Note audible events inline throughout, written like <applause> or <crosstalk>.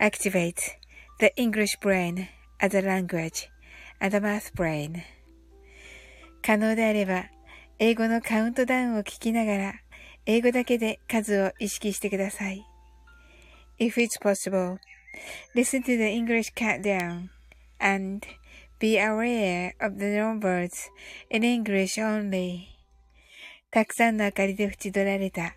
activate the English brain as a language and a math brain. 可能であれば、英語のカウントダウンを聞きながら、英語だけで数を意識してください。If it's possible, listen to the English countdown and be aware of the numbers in English only. たくさんの明かりで縁取られた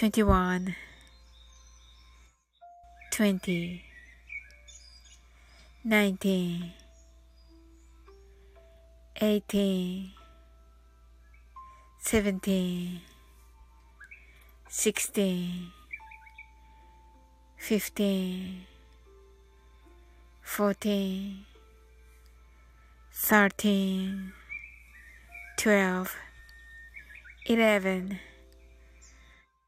20 19 18 17 16 15 14 13 12 11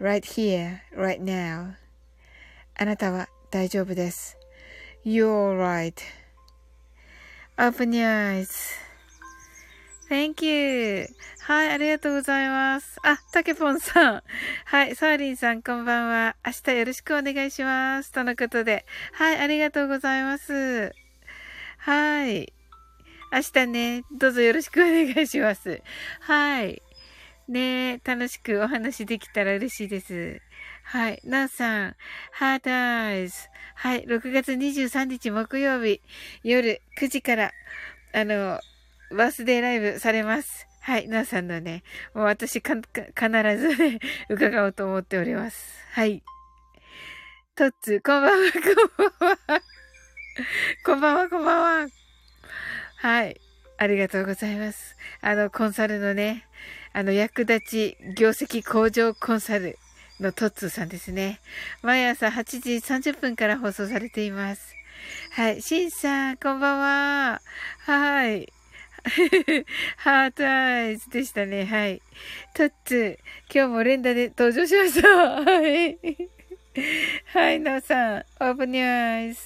Right here, right now. あなたは大丈夫です。You're right.Open your eyes.Thank you. はい、ありがとうございます。あ、たけぽんさん。はい、サーリンさん、こんばんは。明日よろしくお願いします。とのことで。はい、ありがとうございます。はい。明日ね、どうぞよろしくお願いします。はい。ねえ楽しくお話できたら嬉しいです。はい。なおさん、ハートアイズ。はい。6月23日木曜日、夜9時から、あの、バースデーライブされます。はい。なおさんのね、もう私か、必ずね、<laughs> 伺おうと思っております。はい。トッツ、こんばんは、<laughs> こんばんは。こんばんは、こんばんは。はい。ありがとうございます。あの、コンサルのね、あの、役立ち業績向上コンサルのトッツーさんですね。毎朝8時30分から放送されています。はい。シンさん、こんばんは。はい。<laughs> heart eyes でしたね。はい。トッツー、今日も連打で登場しました。はい。はい、なおさん、 open your eyes。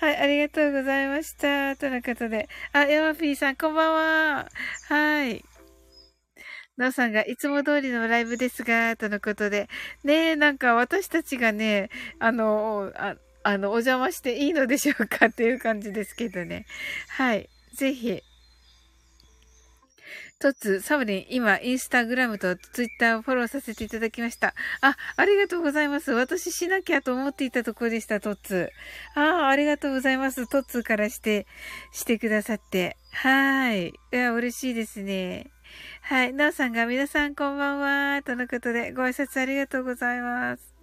はい、ありがとうございました。とのことで。あ、ヤマピーさん、こんばんは。はい。なおさんがいつも通りのライブですが、とのことで。ねえ、なんか私たちがね、あの、ああの、お邪魔していいのでしょうかっていう感じですけどね。はい。ぜひ、トッツ、サブリン、今、インスタグラムとツイッターをフォローさせていただきました。あ、ありがとうございます。私しなきゃと思っていたところでした、トッツ。ああ、ありがとうございます。トッツからして、してくださって。はい。いや、嬉しいですね。はい。なおさんが、皆さんこんばんは。とのことで、ご挨拶ありがとうございます。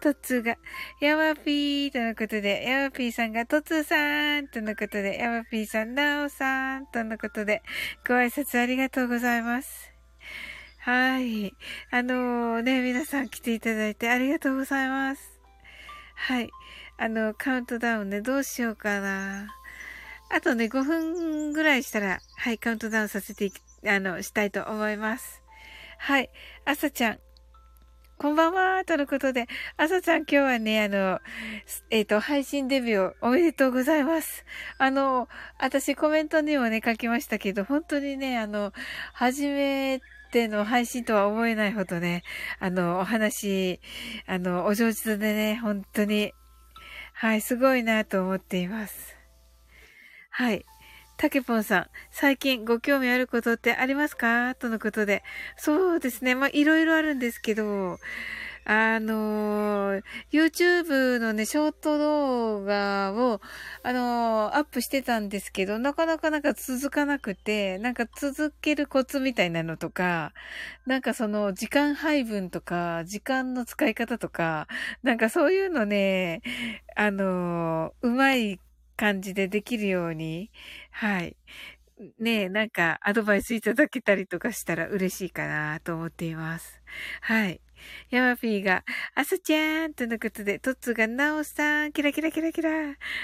トッツーが、ヤマピーとのことで、ヤマピーさんが、トツーさんとのことで、ヤマピーさん、ナオさんとのことで、ご挨拶ありがとうございます。はい。あのー、ね、皆さん来ていただいてありがとうございます。はい。あの、カウントダウンね、どうしようかな。あとね、5分ぐらいしたら、はい、カウントダウンさせていき、あの、したいと思います。はい。朝ちゃん、こんばんは、とのことで、朝ちゃん今日はね、あの、えっ、ー、と、配信デビューおめでとうございます。あの、私コメントにもね、書きましたけど、本当にね、あの、初めての配信とは思えないほどね、あの、お話、あの、お上手でね、本当に、はい、すごいなと思っています。はい。たけぽんさん、最近ご興味あることってありますか？とのことで。そうですね。まあ、いろいろあるんですけど、あのー、YouTube のね、ショート動画を、あのー、アップしてたんですけど、なかなかなんか続かなくて、なんか続けるコツみたいなのとか、なんかその時間配分とか、時間の使い方とか、なんかそういうのね、あのー、うまい感じでできるように、はい。ねえ、なんかアドバイスいただけたりとかしたら嬉しいかなと思っています。はい。ヤマピーが、あさちゃんとのことで、トッツがなおさん、キラキラキラキラ。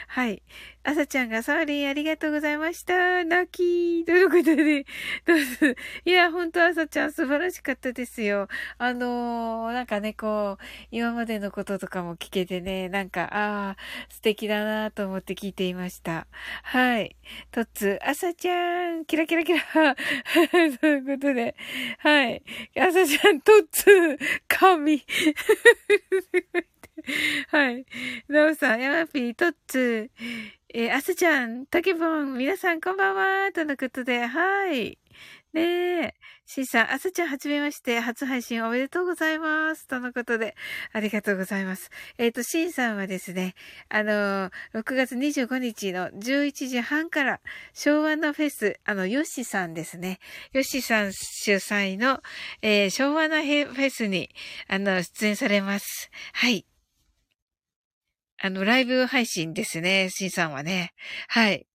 はい。あさちゃんが、サーリンありがとうございました。泣きということで、どうぞ。いや、ほんとあさちゃん素晴らしかったですよ。あのー、なんかね、こう、今までのこととかも聞けてね、なんか、ああ、素敵だなと思って聞いていました。はい。トッツ、あさちゃん、キラキラキラ。<laughs> ということで、はい。あさちゃん、トッツ、神。はい。なおさん、ヤマピー、トッツ、えー、アスちゃん、タケボン、皆さんこんばんは、とのことで、はい。ねえ。シーさん、アスちゃんはじめまして、初配信おめでとうございます。とのことで、ありがとうございます。えっ、ー、と、シンさんはですね、あのー、6月25日の11時半から、昭和のフェス、あの、ヨッシさんですね。ヨッシさん主催の、えー、昭和のフェスに、あの、出演されます。はい。あの、ライブ配信ですね、シンさんはね。はい。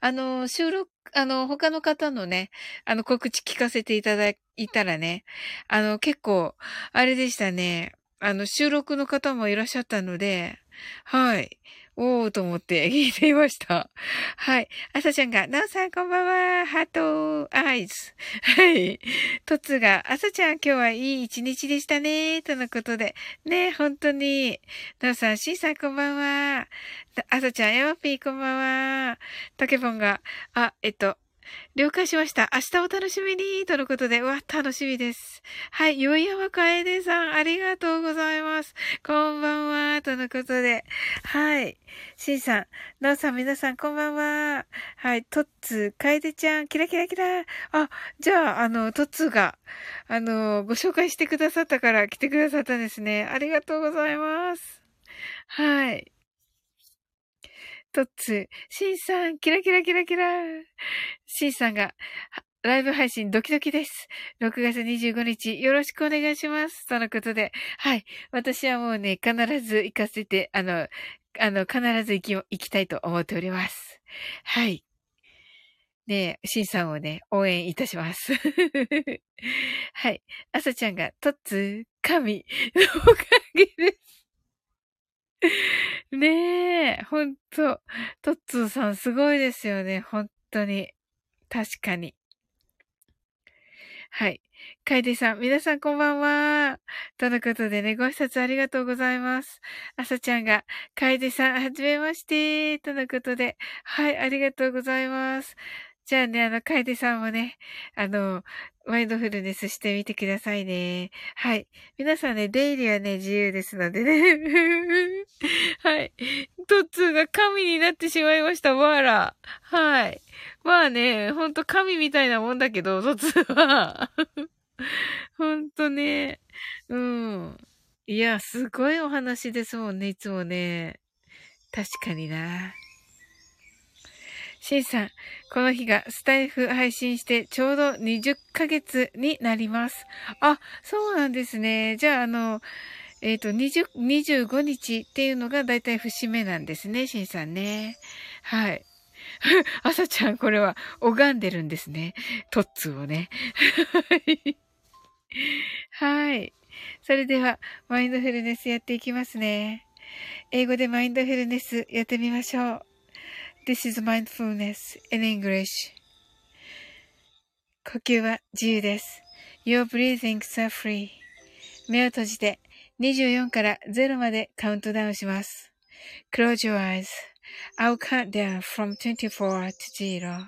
あの、収録、あの、他の方のね、あの、告知聞かせていただいたらね、あの、結構、あれでしたね。あの、収録の方もいらっしゃったので、はい。おーと思って <laughs> 聞いていました。はい。あさちゃんが、なおさんこんばんは。ハート、アイズ。<laughs> はい。とつが、あさちゃん今日はいい一日でしたね。とのことで。ね、本当に。なおさん、しんさんこんばんは。あさちゃん、ヤマピーこんばんは。たけぽんが、あ、えっと、了解しました。明日お楽しみにとのことで、うわ、楽しみです。はい、よいやまかえでさん、ありがとうございます。こんばんは、とのことで。はい。しんさん、なおさん、皆さん、こんばんは。はい、とっつかえでちゃん、キラキラキラ。あ、じゃあ、あの、とっつが、あの、ご紹介してくださったから来てくださったんですね。ありがとうございます。はい。トッツ、シンさん、キラキラキラキラ。シンさんが、ライブ配信ドキドキです。6月25日よろしくお願いします。とのことで。はい。私はもうね、必ず行かせて、あの、あの、必ず行き、行きたいと思っております。はい。ねえ、シンさんをね、応援いたします。はい。あさちゃんが、トッツ、神のおかげです。<laughs> ねえ、ほんと。トッツーさんすごいですよね。本当に。確かに。はい。カイデさん、皆さんこんばんは。とのことでね、ご挨拶ありがとうございます。あさちゃんが、カイデさん、はじめまして。とのことで、はい、ありがとうございます。じゃあね、あの、楓さんもね、あの、マインドフルネスしてみてくださいね。はい。皆さんね、出入りはね、自由ですのでね。<laughs> はい。トッツーが神になってしまいました、わら。はい。まあね、ほんと神みたいなもんだけど、トッツーは。ほんとね。うん。いや、すごいお話ですもんね、いつもね。確かにな。シンさん、この日がスタイフ配信してちょうど20ヶ月になります。あ、そうなんですね。じゃあ、あの、えっ、ー、と、20、25日っていうのがだいたい節目なんですね、シンさんね。はい。<laughs> 朝ちゃん、これは拝んでるんですね。トッツーをね。<laughs> はい。それでは、マインドフルネスやっていきますね。英語でマインドフルネスやってみましょう。This is mindfulness in English. 呼吸は自由です。Your breathings are free. 目を閉じて24から0までカウントダウンします。Close your eyes. I'll count down from 24 to 0.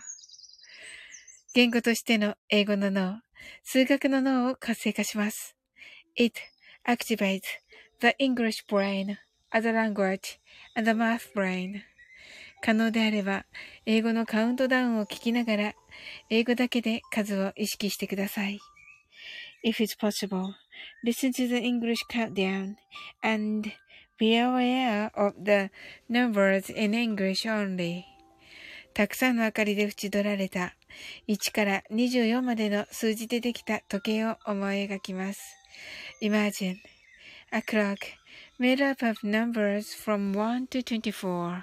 言語としての英語の脳、数学の脳を活性化します。It activates the English brain as a language and the math brain. 可能であれば、英語のカウントダウンを聞きながら、英語だけで数を意識してください。If it's possible, listen to the English countdown and be aware of the numbers in English only. たくさんの明かりで縁取られた1から24までの数字でできた時計を思い描きます。Imagine a clock made up of numbers from 1 to 24,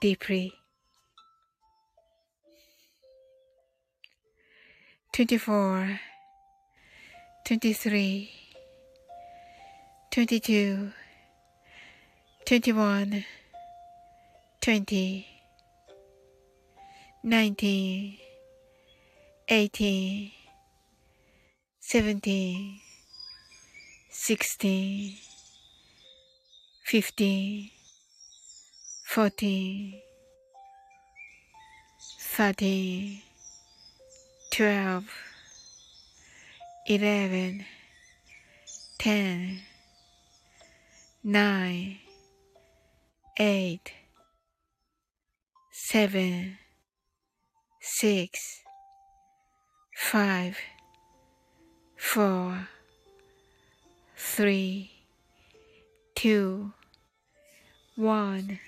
deeply. 24 23 22 21 20 19 18 17 16 15 14 13 12 11 10 9 8 7 6 5 4 3 2 1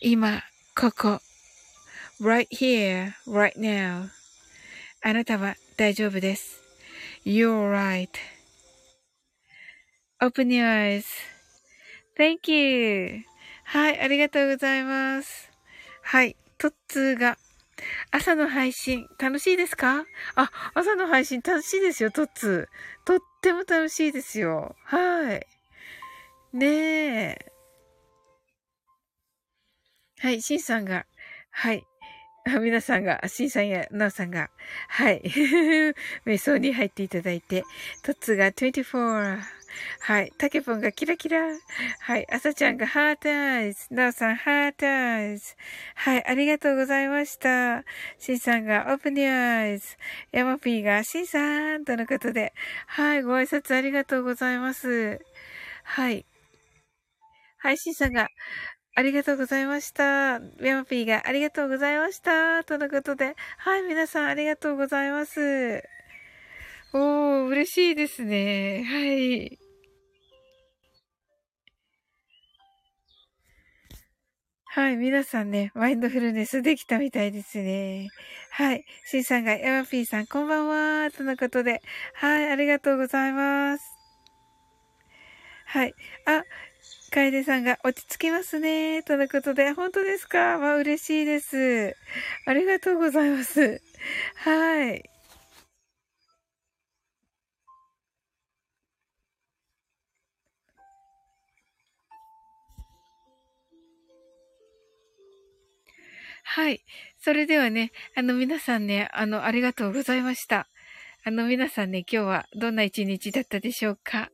今、ここ。right here, right now. あなたは大丈夫です。You're right.Open your eyes.Thank you. はい、ありがとうございます。はい、トッツーが朝の配信楽しいですか？あ、朝の配信楽しいですよ、トッツー。とっても楽しいですよ。はい。ねえ。はい、シンさんが、はい。皆さんが、シンさんやナオさんが、はい。<laughs> 瞑想に入っていただいて、トッツが24、はい。タケポンがキラキラ。はい。アサちゃんが heart eyes。ナオさん heart eyes。はい。ありがとうございました。シンさんが open your eyes。ヤマピーがシンさんとのことで。はい。ご挨拶ありがとうございます。はい。はい。シンさんが、ありがとうございました。ヤマピーがありがとうございました。とのことで、はい、皆さんありがとうございます。おー、嬉しいですね。はい。はい、皆さんね、マインドフルネスできたみたいですね。はい。シンさんが、ヤマピーさん、こんばんは。とのことで、はい、ありがとうございます。はい。あ、楓さんが落ち着きますね。とのことで、本当ですか？まあ嬉しいです。ありがとうございます。はい。はい。それではね、あの皆さんね、あの、ありがとうございました。あの皆さんね、今日はどんな一日だったでしょうか？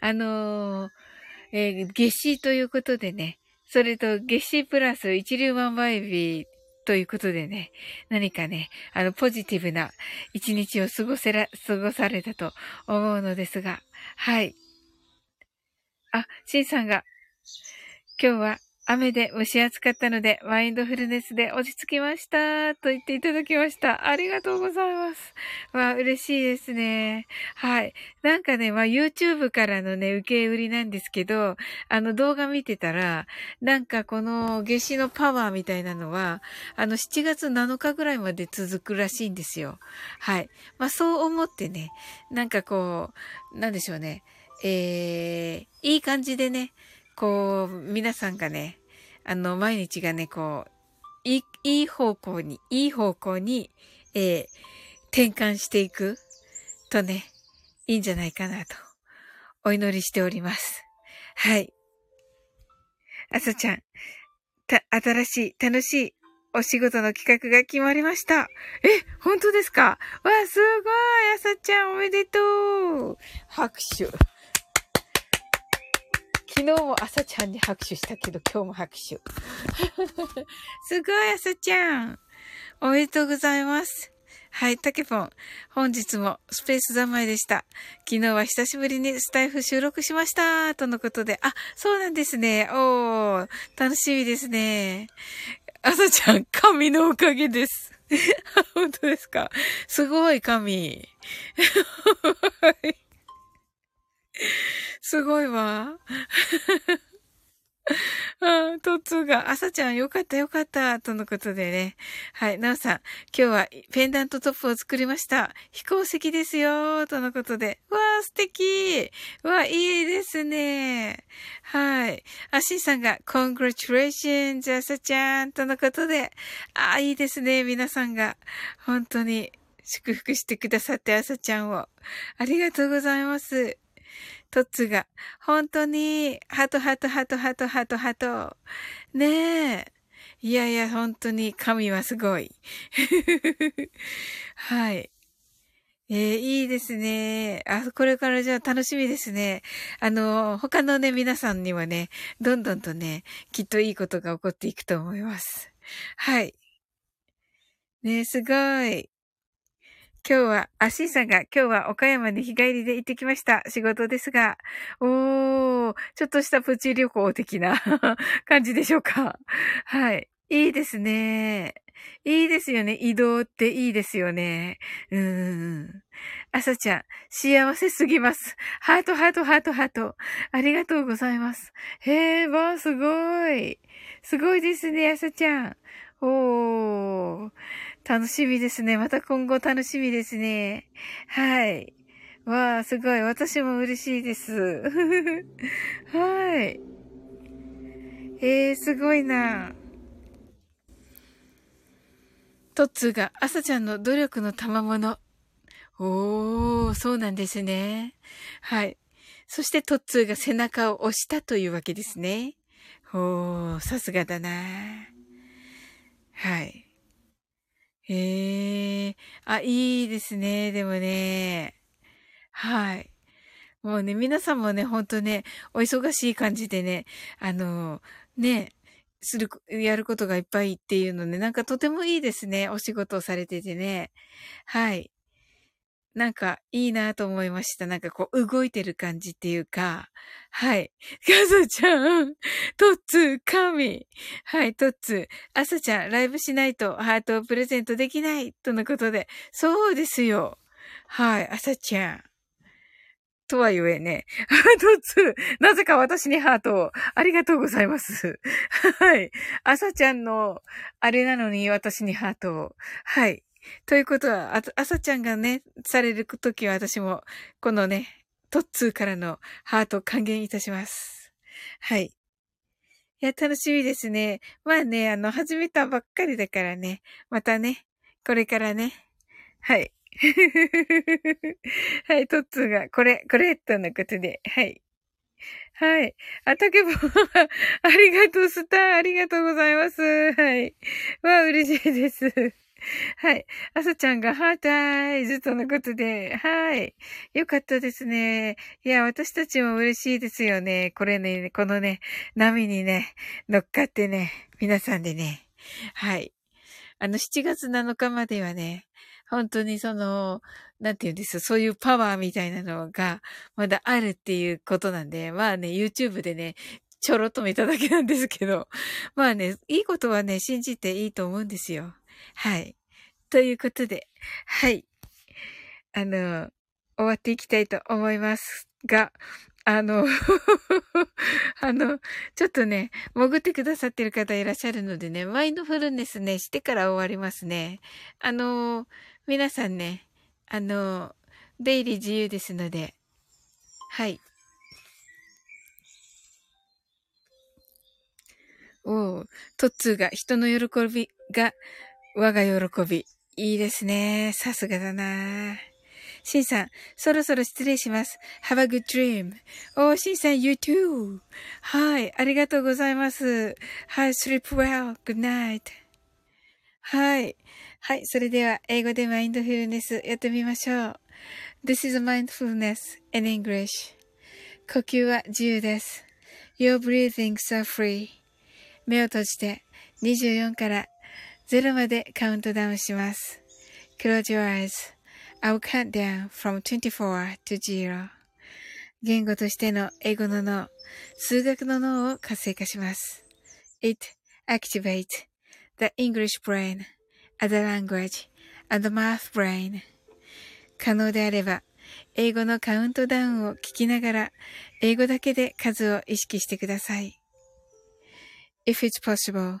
あのー、えー、月始ということでね、それと夏至プラス一粒万倍日ということでね、何かね、あの、ポジティブな一日を過ごせら、過ごされたと思うのですが、はい。あ、シンさんが、今日は雨で蒸し暑かったので、マインドフルネスで落ち着きました。と言っていただきました。ありがとうございます。わあ、嬉しいですね。はい。なんかね、まあ YouTube からのね、受け売りなんですけど、あの動画見てたら、なんかこの夏至のパワーみたいなのは、あの7月7日ぐらいまで続くらしいんですよ。はい。まあそう思ってね、なんかこう、なんでしょうね。えー、いい感じでね、こう、皆さんがね、あの、毎日がね、こう、いい、いい方向に、いい方向に、えー、転換していくとね、いいんじゃないかなと、お祈りしております。はい。あさちゃん、た、新しい、楽しいお仕事の企画が決まりました。え、本当ですか？わ、すごいあさちゃんおめでとう拍手。昨日も朝ちゃんに拍手したけど、今日も拍手。すごい、朝ちゃん。おめでとうございます。はい、タケポン。本日もスペース三昧でした。昨日は久しぶりにスタイフ収録しました。とのことで。あ、そうなんですね。おー、楽しみですね。朝ちゃん、神のおかげです。<laughs> 本当ですか？すごい神。はい。<laughs> すごいわ。<laughs> ああ、トッツーが、朝ちゃんよかったよかった、とのことでね。はい、なおさん、今日はペンダントトップを作りました。飛行石ですよ、とのことで。わあ、素敵わあ、いいですね。はい。アシンさんが、congratulations, 朝ちゃん、とのことで。ああ、いいですね、皆さんが。本当に祝福してくださって、朝ちゃんを。ありがとうございます。トッツが、本当に、ハトハトハトハトハトハト。ねえ。いやいや、本当に神はすごい。<laughs> はい。えー、いいですね。あ、これからじゃあ楽しみですね。あの、他のね、皆さんにはね、どんどんとね、きっといいことが起こっていくと思います。はい。ねすごい。今日は、あ、しんさんが今日は岡山に日帰りで行ってきました。仕事ですが。おー、ちょっとしたプチ旅行的な <laughs> 感じでしょうか。はい。いいですね。いいですよね。移動っていいですよね。うーん。あさちゃん、幸せすぎます。ハート、ハート、ハート、ハート。ありがとうございます。へえ、わー、すごい。すごいですね、あさちゃん。おー。楽しみですね。また今後楽しみですね。はい。わあ、すごい。私も嬉しいです。<laughs> はい。えー、すごいな。トッツーが朝ちゃんの努力の賜物。おー、そうなんですね。はい。そしてトッツーが背中を押したというわけですね。おー、さすがだな。はい。へえ。あ、いいですね。でもね。はい。もうね、皆さんもね、ほんとね、お忙しい感じでね、あの、ね、する、やることがいっぱいっていうのね、なんかとてもいいですね。お仕事をされててね。はい。なんかいいなと思いました。なんかこう動いてる感じっていうか、はい。<laughs> かさちゃん、トッツ、神。はい、トッツー。朝ちゃん、ライブしないとハートをプレゼントできない。とのことで。そうですよ。はい、朝ちゃん。とはゆえね、<laughs> ハートツ、なぜか私にハートを。ありがとうございます。<laughs> はい。朝ちゃんの、あれなのに私にハートを。はい。<laughs> ということは、あ、朝ちゃんがね、されるときは私も、このね、トッツーからのハート還元いたします。はい。いや、楽しみですね。まあね、あの、始めたばっかりだからね。またね、これからね。はい。<laughs> はい、トッツーが、これ、これ、とのことで、はい。はい。あ、たけぼ、ありがとう、スター、ありがとうございます。はい。わ、嬉しいです。<laughs> はい。あさちゃんがハートアイズとのことで、はい。よかったですね。いや、私たちも嬉しいですよね。これね、このね、波にね、乗っかってね、皆さんでね。はい。あの、7月7日まではね、本当にその、なんて言うんですそういうパワーみたいなのが、まだあるっていうことなんで、まあね、YouTube でね、ちょろっと見ただけなんですけど、まあね、いいことはね、信じていいと思うんですよ。はい。ということで、はい。あの、終わっていきたいと思いますが、あの <laughs> あの、ちょっとね、潜ってくださってる方いらっしゃるのでね、マインドフルネスね、してから終わりますね。あの、皆さんね、あの、出入り自由ですので、はい。おトッツーが人の喜びが我が喜び。いいですね。さすがだな。シンさん、そろそろ失礼します。Have a good dream. おー、シンさん、you too. はい、ありがとうございます。はい、sleep well. Good night. はい。はい。それでは、英語でマインドフルネスやってみましょう。This is mindfulness in English. 呼吸は自由です。Your breathings are free. 目を閉じて24から0までカウントダウンします。Close your eyes.I'll count down from 24 to 0. 言語としての英語の脳、数学の脳を活性化します。It activates the English brain as a language and the math brain. 可能であれば、英語のカウントダウンを聞きながら、英語だけで数を意識してください。If it's possible,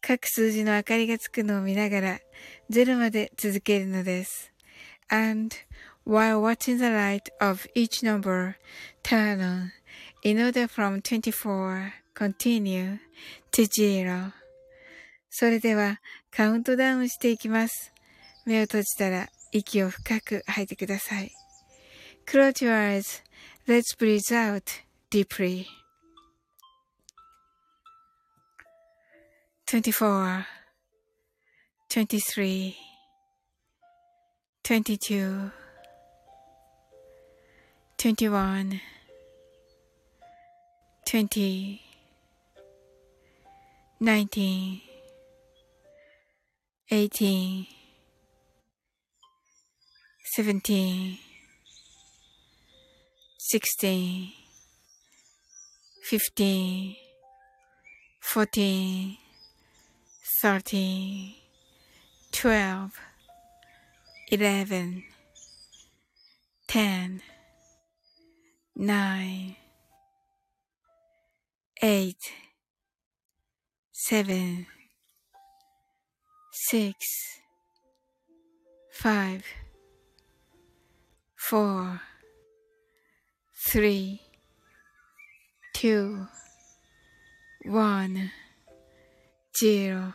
各数字の明かりがつくのを見ながら0まで続けるのです。and while watching the light of each number turn on in order from 24 continue to zero それではカウントダウンしていきます。目を閉じたら息を深く吐いてください。Close your eyes. Let's breathe out deeply. 24 23 22 21 20 19 18 17 16 15 14 thirteen, twelve, eleven, ten, nine, eight, seven, six, five, four, three, two, one, zero.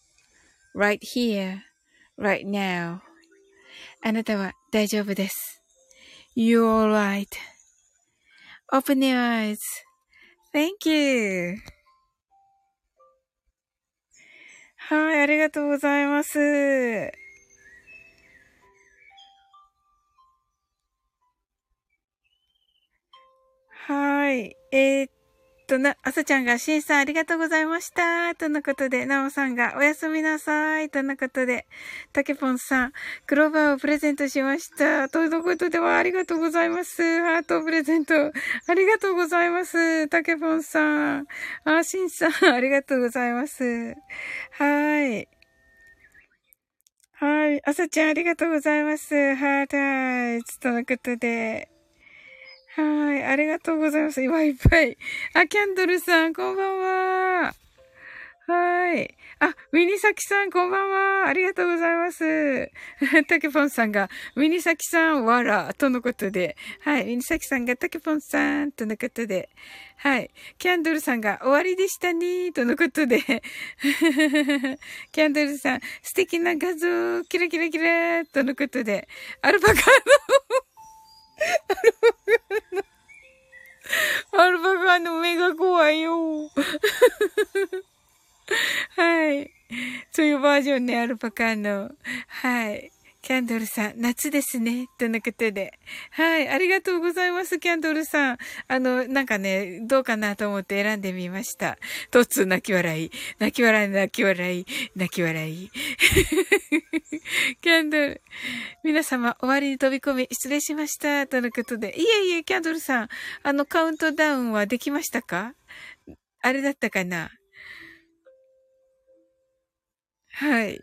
Right here, right now. あなたは大丈夫です。You're alright.Open your eyes.Thank you. はい、ありがとうございます。はい。えー、っとな、あさちゃんが、しんさんありがとうございました。とのことで、なおさんが、おやすみなさい。とのことで、たけぽんさん、クローバーをプレゼントしました。とのことでは、ありがとうございます。ハートプレゼント、ありがとうございます。たけぽんさん。あ、しんさん、ありがとうございます。はい。はい。あさちゃん、ありがとうございます。ハートアイズ。とのことで。はい。ありがとうございます。今いっぱい。あ、キャンドルさん、こんばんは。はい。あ、ミニサキさん、こんばんは。ありがとうございます。<laughs> タケポンさんが、ミニサキさん、わら、とのことで。はい。ミニサキさんが、タケポンさん、とのことで。はい。キャンドルさんが、終わりでしたね、とのことで。<laughs> キャンドルさん、素敵な画像、キラキラキラ、とのことで。アルパカのアルパカの目が怖いよ。はい。そういうバージョンね、アルパカの。はい。キャンドルさん、夏ですね。とのことで。はい。ありがとうございます、キャンドルさん。あの、なんかね、どうかなと思って選んでみました。とつ泣き笑い。泣き笑い、泣き笑い、泣き笑い。<laughs> キャンドル。皆様、終わりに飛び込み、失礼しました。とのことで。いえいえ、キャンドルさん。あの、カウントダウンはできましたか？あれだったかな？はい。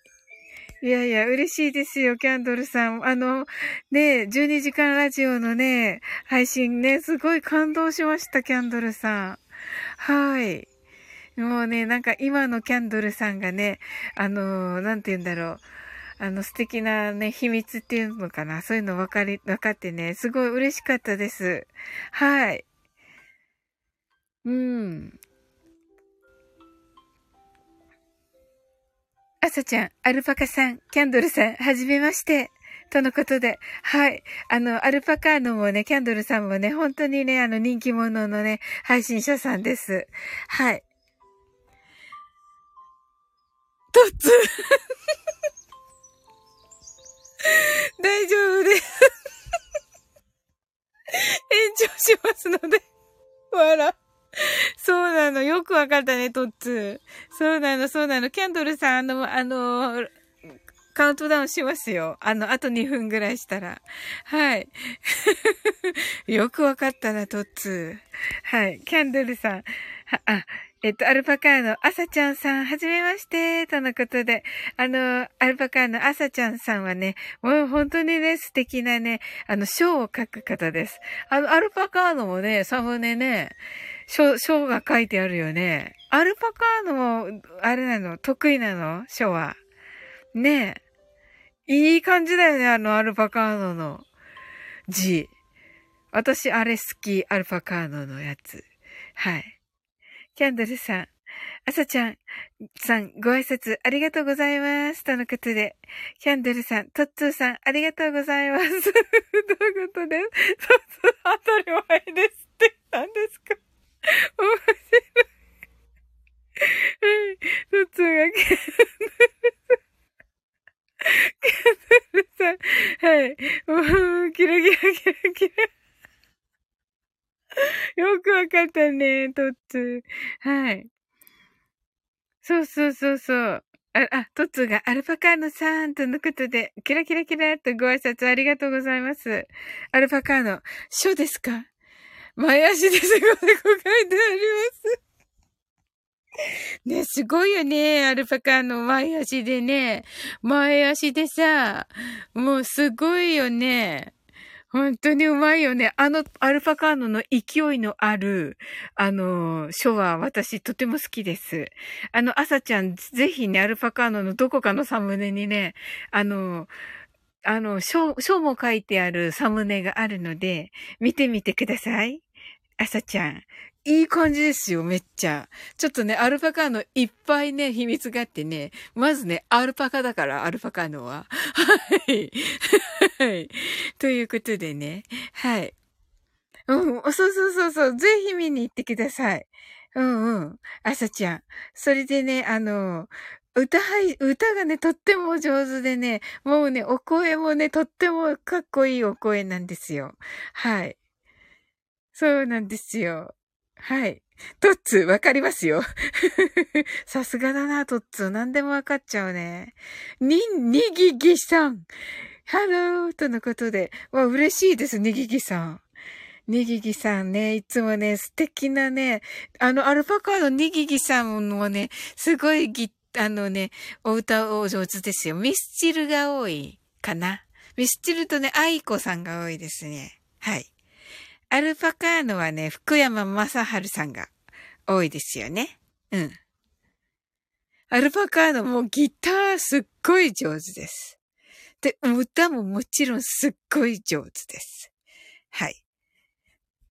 いやいや、嬉しいですよ、キャンドルさん。あの、ね、12時間ラジオのね、配信ね、すごい感動しました、キャンドルさん。はい。もうね、なんか今のキャンドルさんがね、あの、なんて言うんだろう。あの素敵なね、秘密っていうのかな。そういうの分かり、分かってね、すごい嬉しかったです。はい。うん。あさちゃん、アルパカさん、キャンドルさん、はじめまして。とのことで、はい。あの、アルパカーノもね、キャンドルさんもね、本当にね、あの、人気者のね、配信者さんです。はい。とつ <laughs> 大丈夫です <laughs> 延長しますので、笑。<laughs> そうなの。よくわかったね、トッツー。そうなの、そうなの。キャンドルさん、あの、あの、カウントダウンしますよ。あの、あと2分ぐらいしたら。はい。<laughs> よくわかったな、トッツー。はい。キャンドルさん。あ、えっと、アルパカーの朝ちゃんさん、はじめまして、とのことで、あの、アルパカーの朝ちゃんさんはね、もう本当にね、素敵なね、あの、章を書く方です。あの、アルパカーノもね、サムネね、書、書が書いてあるよね。アルパカーノ、あれなの？得意なの？書は。ねえ。いい感じだよね、あのアルパカーノの字。私、あれ好き、アルパカーノのやつ。はい。キャンドルさん。あさちゃんさん、ご挨拶ありがとうございます。とのことで。キャンドルさん、トッツーさん、ありがとうございます。<laughs> ということで、トッツー当たり前ですって何ですか？白い。はい。トツがキャンドルさん。はい。もう、キラキラキラキラ。よくわかったね、トッツー。はい。そうそうそうそう。あ、あ、トッツーがアルパカーノさんとのことで、キラキラキラとご挨拶ありがとうございます。アルパカーノ、ショーですか前足でセコセコ書いてあります。ね、すごいよね。アルパカの前足でね。前足でさ、もうすごいよね。本当にうまいよね。あの、アルパカーノの勢いのある、あの、書は私とても好きです。あの、朝ちゃん、ぜひね、アルパカーノのどこかのサムネにね、あの、あの、書、書も書いてあるサムネがあるので、見てみてください。朝ちゃん。いい感じですよ、めっちゃ。ちょっとね、アルパカのいっぱいね、秘密があってね。まずね、アルパカだから、アルパカのは。はい。はい。ということでね。はい。うん、そうそうそうそう。ぜひ見に行ってください。うんうん。朝ちゃん。それでね、あの、歌はい、歌がね、とっても上手でね、もうね、お声もね、とってもかっこいいお声なんですよ。はい。そうなんですよ。はい。トッツー、わかりますよ。<laughs> さすがだな、トッツー。何でもわかっちゃうね。に、にぎぎさん。ハローとのことで。わ、嬉しいです、にぎぎさん。にぎぎさんね、いつもね、素敵なね、あの、アルパカのにぎぎさんもね、すごいギあのね、お歌お上手ですよ。ミスチルが多いかな。ミスチルとね、アイコさんが多いですね。はい。アルパカーノはね、福山雅治さんが多いですよね。うん。アルパカーノもギターすっごい上手です。で、歌ももちろんすっごい上手です。はい。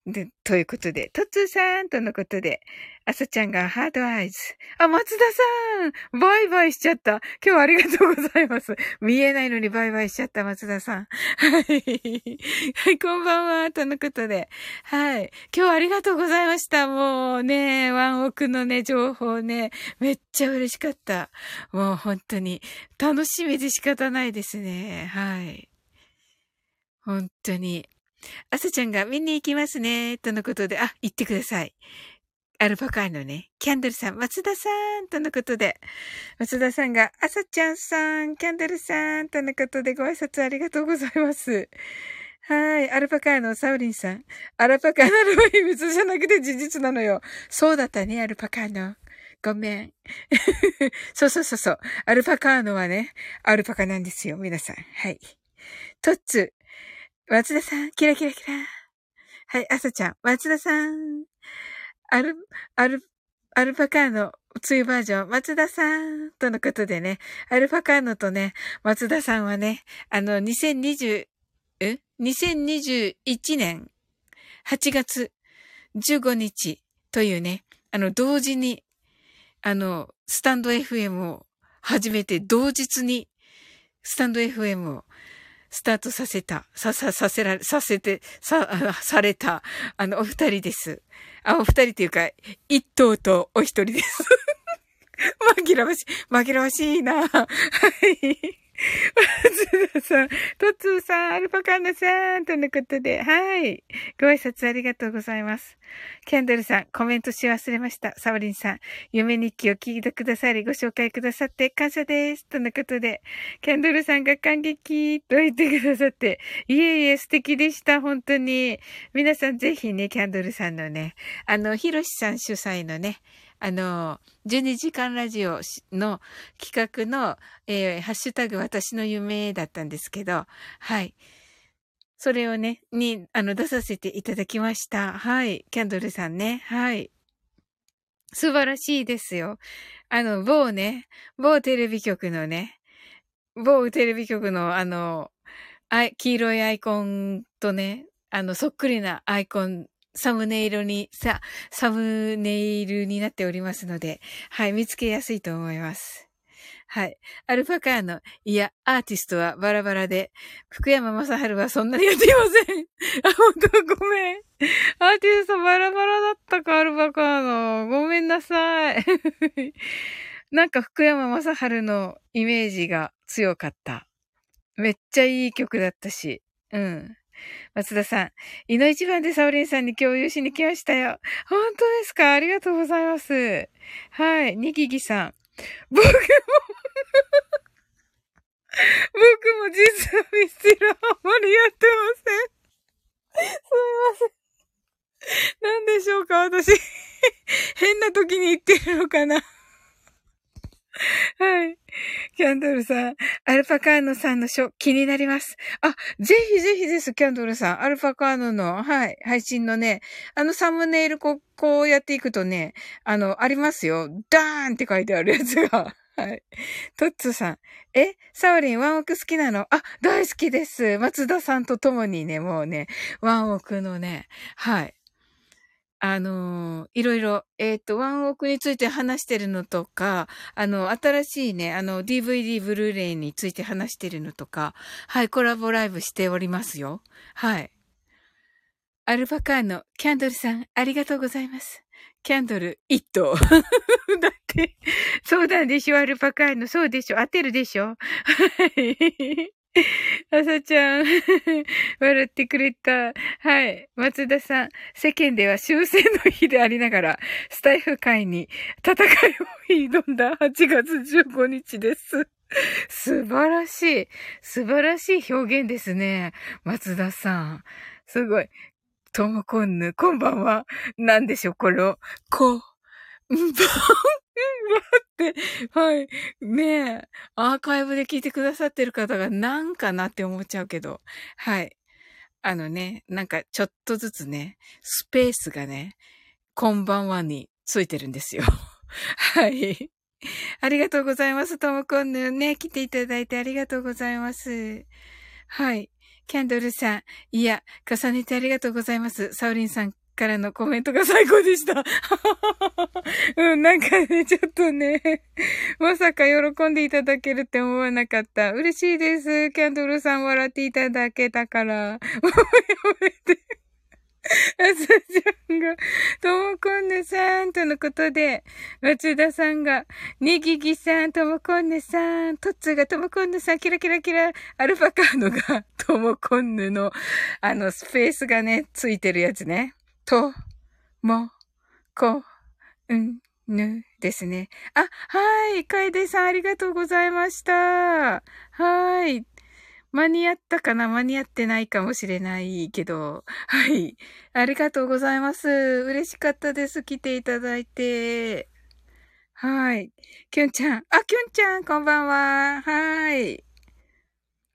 で、ということで、トツーさんとのことで、あさちゃんがハードアイズ。あ、松田さんバイバイしちゃった。今日はありがとうございます。見えないのにバイバイしちゃった松田さん。はい。はい、こんばんは。とのことで。はい。今日はありがとうございました。もうね、ワンオクのね、情報ね、めっちゃ嬉しかった。もう本当に、楽しみで仕方ないですね。はい。本当に。朝ちゃんが見に行きますね。とのことで、あ、行ってください。アルパカーのね、キャンドルさん、松田さん、とのことで、松田さんが、朝ちゃんさん、キャンドルさん、とのことでご挨拶ありがとうございます。はい。アルパカーのサウリンさん。アルパカーなのは秘密じゃなくて事実なのよ。そうだったね、アルパカーの。ごめん。<laughs> そうそうそうそう。アルパカーノはね、アルパカなんですよ、皆さん。はい。トッツ、松田さん、キラキラキラ。はい、朝ちゃん、松田さん。アル、アル、アルパカーノ、梅雨バージョン、松田さん、とのことでね、アルパカーノとね、松田さんはね、あの、2020、え ?2021 年8月15日というね、あの、同時に、あの、スタンド FM を始めて、同日に、スタンド FM をスタートさせた、さ、さ、させられ、させて、さ、<laughs> された、あの、お二人です。あ、お二人っていうか、一頭とお一人です。<laughs> 紛らわしい、紛らわしいな。はい。松田さん、トツーさん、アルパカンナさん、とのことで、はい。ご挨拶ありがとうございます。キャンドルさん、コメントし忘れました。サオリンさん、夢日記を聞いてくださり、ご紹介くださって感謝です。とのことで、キャンドルさんが感激と言ってくださって、いえいえ、素敵でした、本当に。皆さんぜひね、キャンドルさんのね、あの、ヒロシさん主催のね、あの、12時間ラジオの企画の、えー、ハッシュタグ私の夢だったんですけど、はい。それをね、に、あの、出させていただきました。はい。キャンドルさんね。はい。素晴らしいですよ。あの、某ね、某テレビ局のね、某テレビ局のあの、あ黄色いアイコンとね、あの、そっくりなアイコンサムネイルに、さ、サムネイルになっておりますので、はい、見つけやすいと思います。はい。アルパカーノ、いや、アーティストはバラバラで、福山雅治はそんなにやっていません。あ、本当ごめん。アーティストバラバラだったか、アルパカーノ。ごめんなさい。<laughs> なんか福山雅治のイメージが強かった。めっちゃいい曲だったし。うん。<laughs> 松田さん、井の一番でサオリンさんに共有しに来ましたよ。本当ですか？ありがとうございます。はい。ニキギさん。僕も僕も実はミスチルあんまりやってません。すいません。何でしょうか？私変な時に言ってるのかな <laughs> はい。キャンドルさん、アルパカーノさんの書気になります。あ、ぜひぜひです、キャンドルさん。アルパカーノの、はい、配信のね、あのサムネイルこう、こうやっていくとね、あの、ありますよ。ダーンって書いてあるやつが。<laughs> はい。トッツーさん。えサオリン、ワンオク好きなの？あ、大好きです。松田さんと共にね、もうね、ワンオクのね、はい。あの、いろいろ、えっ、ー、と、ワンオークについて話してるのとか、あの、新しいね、あの、DVD、ブルーレイについて話してるのとか、はい、コラボライブしておりますよ。はい。アルパカーノ、キャンドルさん、ありがとうございます。キャンドル一頭。<laughs> だって、そうなんでしょ、アルパカーノ。そうでしょ、当てるでしょ。はい。<laughs> あさちゃん、<laughs> 笑ってくれた。はい。松田さん、世間では終戦の日でありながら、スタイフ会に戦いを挑んだ8月15日です。素晴らしい。素晴らしい表現ですね。松田さん。すごい。ともこんぬ、こんばんは。なんでしょう、この、こ、んばん <laughs> 待って、はい。ねえ、アーカイブで聞いてくださってる方がなんかなって思っちゃうけど、はい。あのね、なんかちょっとずつね、スペースがね、こんばんはについてるんですよ。<laughs> はい。ありがとうございます。ともこんぬね、来ていただいてありがとうございます。はい。キャンドルさん。いや、重ねてありがとうございます。サウリンさんからのコメントが最高でした。<laughs> うん、なんかね、ちょっとね、<laughs> まさか喜んでいただけるって思わなかった。嬉しいです。キャンドルさん笑っていただけたから。もうやめて。<laughs> あさちゃんが、ともこんねさんとのことで、松田さんが、ねぎぎさん、ともこんねさん、とっつがともこんねさん、キラキラキラ、アルファカーノが、ともこんぬの、あの、スペースがね、ついてるやつね。と、も、こ、ん、ぬ、ですね。あ、はい。楓さんありがとうございました。はい。間に合ったかな？間に合ってないかもしれないけど。はい。ありがとうございます。嬉しかったです。来ていただいて。はい。きゅんちゃん。あ、きゅんちゃん、こんばんは。はい。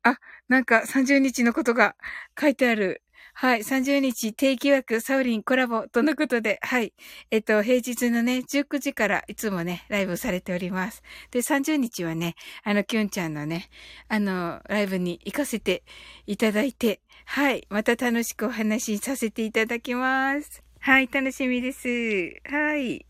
あ、なんか30日のことが書いてある。はい。30日定期枠サウリンコラボとのことで、はい。えっと、平日のね、19時からいつもね、ライブされております。で、30日はね、あの、キュンちゃんのね、あの、ライブに行かせていただいて、はい。また楽しくお話しさせていただきます。はい。楽しみです。はい。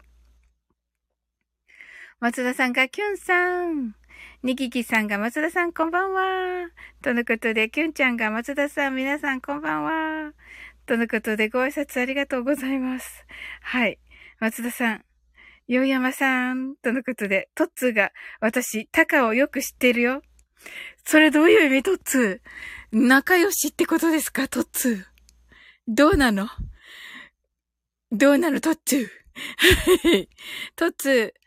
松田さんが、キュンさん。にききさんが松田さんこんばんは。とのことで、きゅんちゃんが松田さん皆さんこんばんは。とのことで、ご挨拶ありがとうございます。はい。松田さん、ようやまさん。とのことで、トッツーが、私、タカをよく知ってるよ。それどういう意味、トッツー？仲良しってことですか、トッツー？どうなの？どうなの、トッツー？<laughs> トッツー、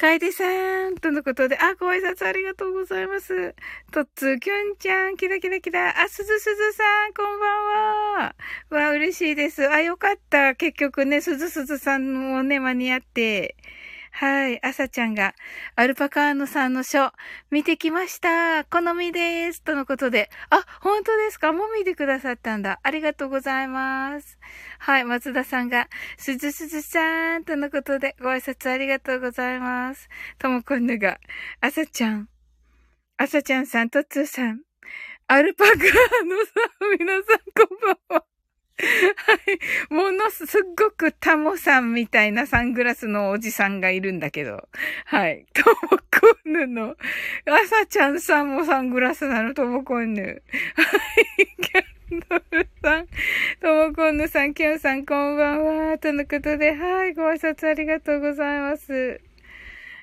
楓さんとのことで、あ、ご挨拶ありがとうございます。とっつきゅんちゃん、キラキラキラ。あ、すずすずさん、こんばんは。わ、嬉しいです。あ、よかった。結局ね、すずすずさんもね、間に合って。はい。朝ちゃんが、アルパカーノさんの書、見てきました。好みです。とのことで。あ、本当ですか？もう見てくださったんだ。ありがとうございます。はい。松田さんが、すずすずさん。とのことで、ご挨拶ありがとうございます。ともこんぬが、朝ちゃん。朝ちゃんさん、とつーさん。アルパカーノさん、皆さんこんばんは。はい。ものすっごくタモさんみたいなサングラスのおじさんがいるんだけど。はい。ともこんぬの。あさちゃんさんもサングラスなの、ともこんぬ。はい。キャンドルさん。ともこんぬさん、キュンさん、こんばんは。とのことで、はい。ご挨拶ありがとうございます。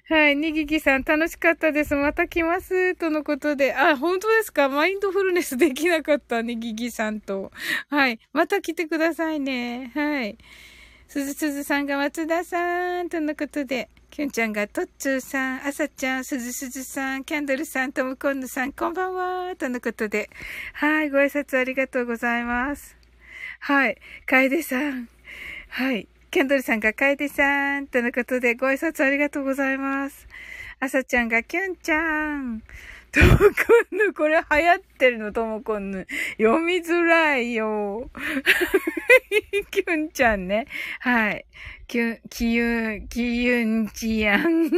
はい。にぎきさん、楽しかったです。また来ます。とのことで。あ、本当ですか？マインドフルネスできなかった。にぎきさんと。はい。また来てくださいね。はい。すずすずさんが松田さん。とのことで。きゅんちゃんがとっつーさん、あさちゃん、すずすずさん、キャンドルさん、ともこんぬさん、こんばんは。とのことで。はい。ご挨拶ありがとうございます。はい。かえでさん。はい。キャンドルさんがカエデさんとのことでご挨拶ありがとうございます。あさちゃんがキュンちゃん。ともこんぬ、これ流行ってるの、ともこんぬ。読みづらいよ。キュンちゃんね。はい。キュン、キユン、キユンチヤン。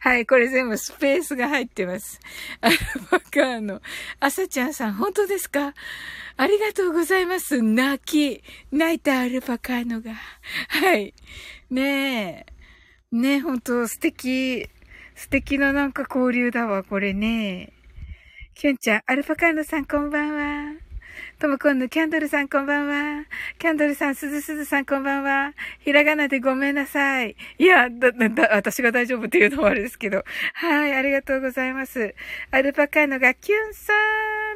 はい、これ全部スペースが入ってます。アルパカーノ。あさちゃんさん、本当ですか？ありがとうございます。泣き、泣いたアルパカーノが。はい。ねえ。ねえ、本当素敵。素敵ななんか交流だわ、これね。キュンちゃん、アルパカーノさんこんばんは。ともこんのキャンドルさんこんばんは。キャンドルさん、すずすずさんこんばんは。ひらがなでごめんなさい。いや、だ、だ、私が大丈夫っていうのもあれですけど。はい、ありがとうございます。アルパカーノがキュンさ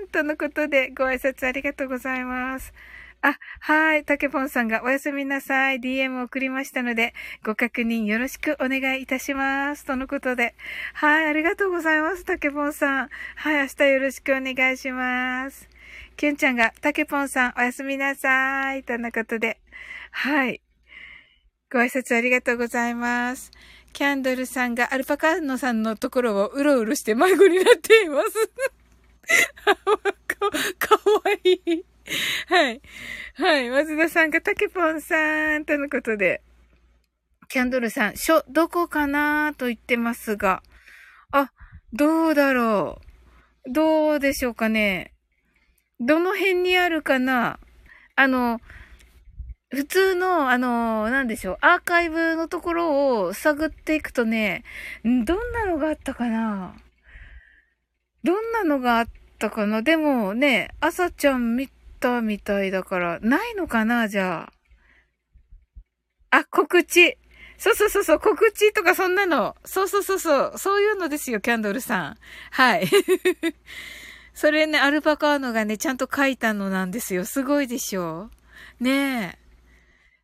んとのことでご挨拶ありがとうございます。あ、はい。たけぽんさんがおやすみなさい。DM を送りましたので、ご確認よろしくお願いいたします。とのことで。はい。ありがとうございます。たけぽんさん。はい。明日よろしくお願いします。きゅんちゃんが、たけぽんさん、おやすみなさい。とのことで。はい。ご挨拶ありがとうございます。キャンドルさんがアルパカーノさんのところをうろうろして迷子になっています。か、かわいい。<laughs> はい。はい。松田さんがたけぽんさんとのことで。キャンドルさん、書、どこかなと言ってますが。あ、どうだろう。どうでしょうかね。どの辺にあるかなあの、普通の、あの、なんでしょう、アーカイブのところを探っていくとね、どんなのがあったかなどんなのがあったかなでもね、朝ちゃん見たみたいだから、ないのかなじゃあ。あ、告知。そうそうそうそう、告知とかそんなの。そうそうそうそう、そういうのですよ、キャンドルさん。はい。<laughs> それね、アルパカーノがね、ちゃんと書いたのなんですよ。すごいでしょうねえ。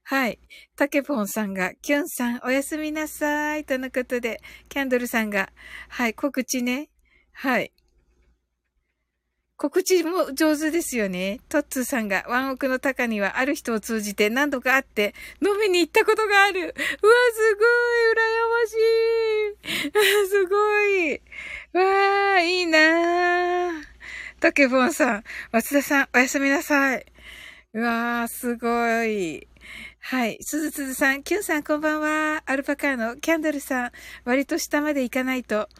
はい。タケポンさんが、キュンさん、おやすみなさい。とのことで、キャンドルさんが、はい、告知ね。はい。告知も上手ですよね。トッツーさんがワンオクの高にはある人を通じて何度か会って飲みに行ったことがある。うわ、すごい羨ましい <laughs> すごいわー、いいなータケボンさん、松田さん、おやすみなさい。うわー、すごい。はい。すずすずさん、キュンさんこんばんは。アルパカーのキャンドルさん、割と下まで行かないと。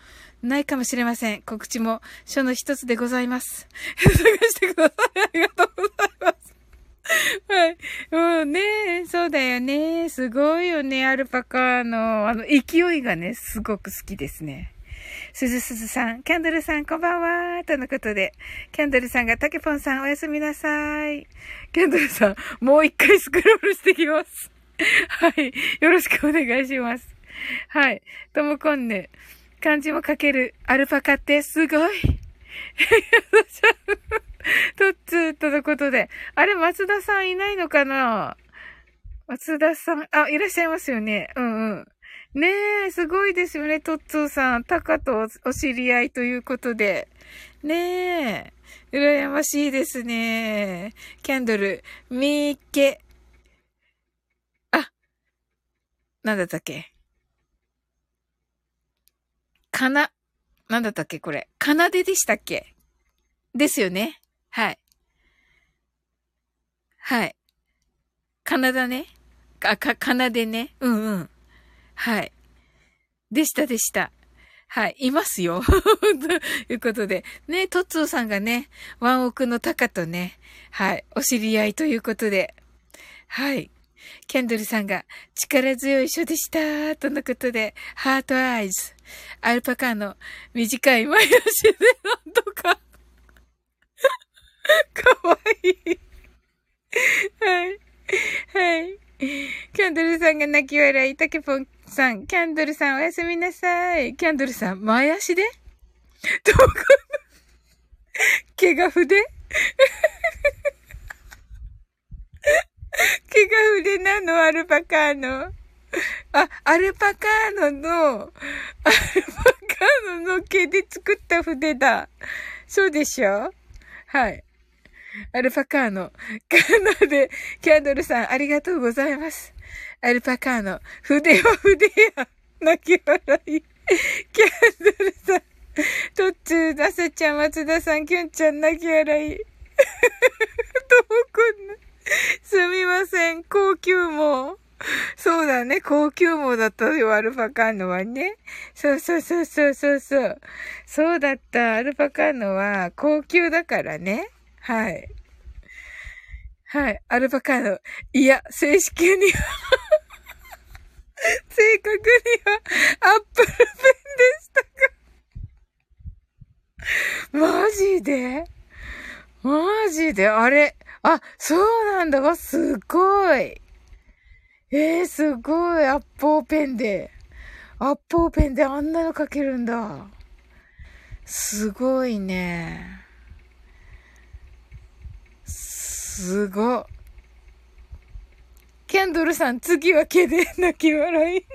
ないかもしれません。告知も書の一つでございます。<laughs> 探してください。ありがとうございます。はい。もうね、そうだよね。すごいよね。アルパカの、あの、勢いがね、すごく好きですね。すずすずさん、キャンドルさん、こんばんは。とのことで、キャンドルさんが、タケポンさん、おやすみなさい。キャンドルさん、もう一回スクロールしてきます。はい。よろしくお願いします。はい。ともこんね。漢字も書けるアルパカってすごい。<laughs> とっつーとのことで。あれ、松田さんいないのかな？松田さん、あ、いらっしゃいますよね。うんうん。ねえ、すごいですよね、トッツーさん。タカとお知り合いということで。ねえ、羨ましいですね。キャンドル、みーけ。あ、なんだったっけ？かな、なんだったっけこれ。かなででしたっけ？ですよね。はい。はい。かなだね。あ、か、かなでね。うんうん。はい。でしたでした。はい。いますよ。<laughs> ということで。ね、トッツーさんがね、ワンオクのタカとね、はい。お知り合いということで。はい。キャンドルさんが力強い書でした。とのことで、ハートアイズ。アルパカの短い前足でなんとか <laughs> かわいいはい。はい。キャンドルさんが泣き笑い。タケポンさん、キャンドルさんおやすみなさい。キャンドルさん、前足で？どこ？毛が筆？<laughs> 毛が筆なのアルパカーノ。あ、アルパカーノの、<laughs> アルパカーノの毛で作った筆だ。そうでしょ？はい。アルパカーノ。カーノで、キャンドルさん、ありがとうございます。アルパカーノ。筆は筆や。泣き笑い。キャンドルさん、トッツー、ダセちゃん、松田さん、キュンちゃん、泣き笑い。<laughs> どうこんな。すん、高級も。そうだね、高級もだったよ、アルパカーノはね。そうそうそうそうそうそう。そうだった、アルパカーノは高級だからね。はい。はい、アルパカーノ。いや、正式には <laughs> 正確には、アップルペンでしたかマジで？マジで？あれ？あ、そうなんだ。わ、すごい。えー、すごい。アッポーペンで。アッポーペンであんなの書けるんだ。すごいね。すご。キャンドルさん、次は毛で泣き笑い。キャ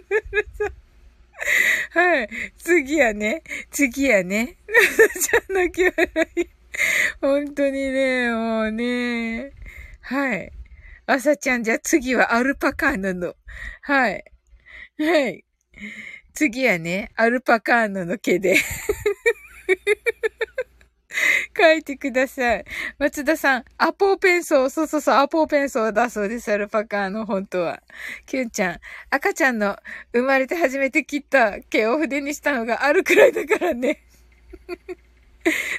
ンドルさん。<laughs> はい。次やね。次やね。な <laughs> なちゃん泣き笑い。本当にね、もうね。はい。朝ちゃん、じゃあ次はアルパカーノの。はい。はい。次はね、アルパカーノの毛で。<laughs> 書いてください。松田さん、アポーペンソー。そうそうそう、アポーペンソーだそうです。アルパカの本当は。キュンちゃん、赤ちゃんの生まれて初めて切った毛を筆にしたのがあるくらいだからね。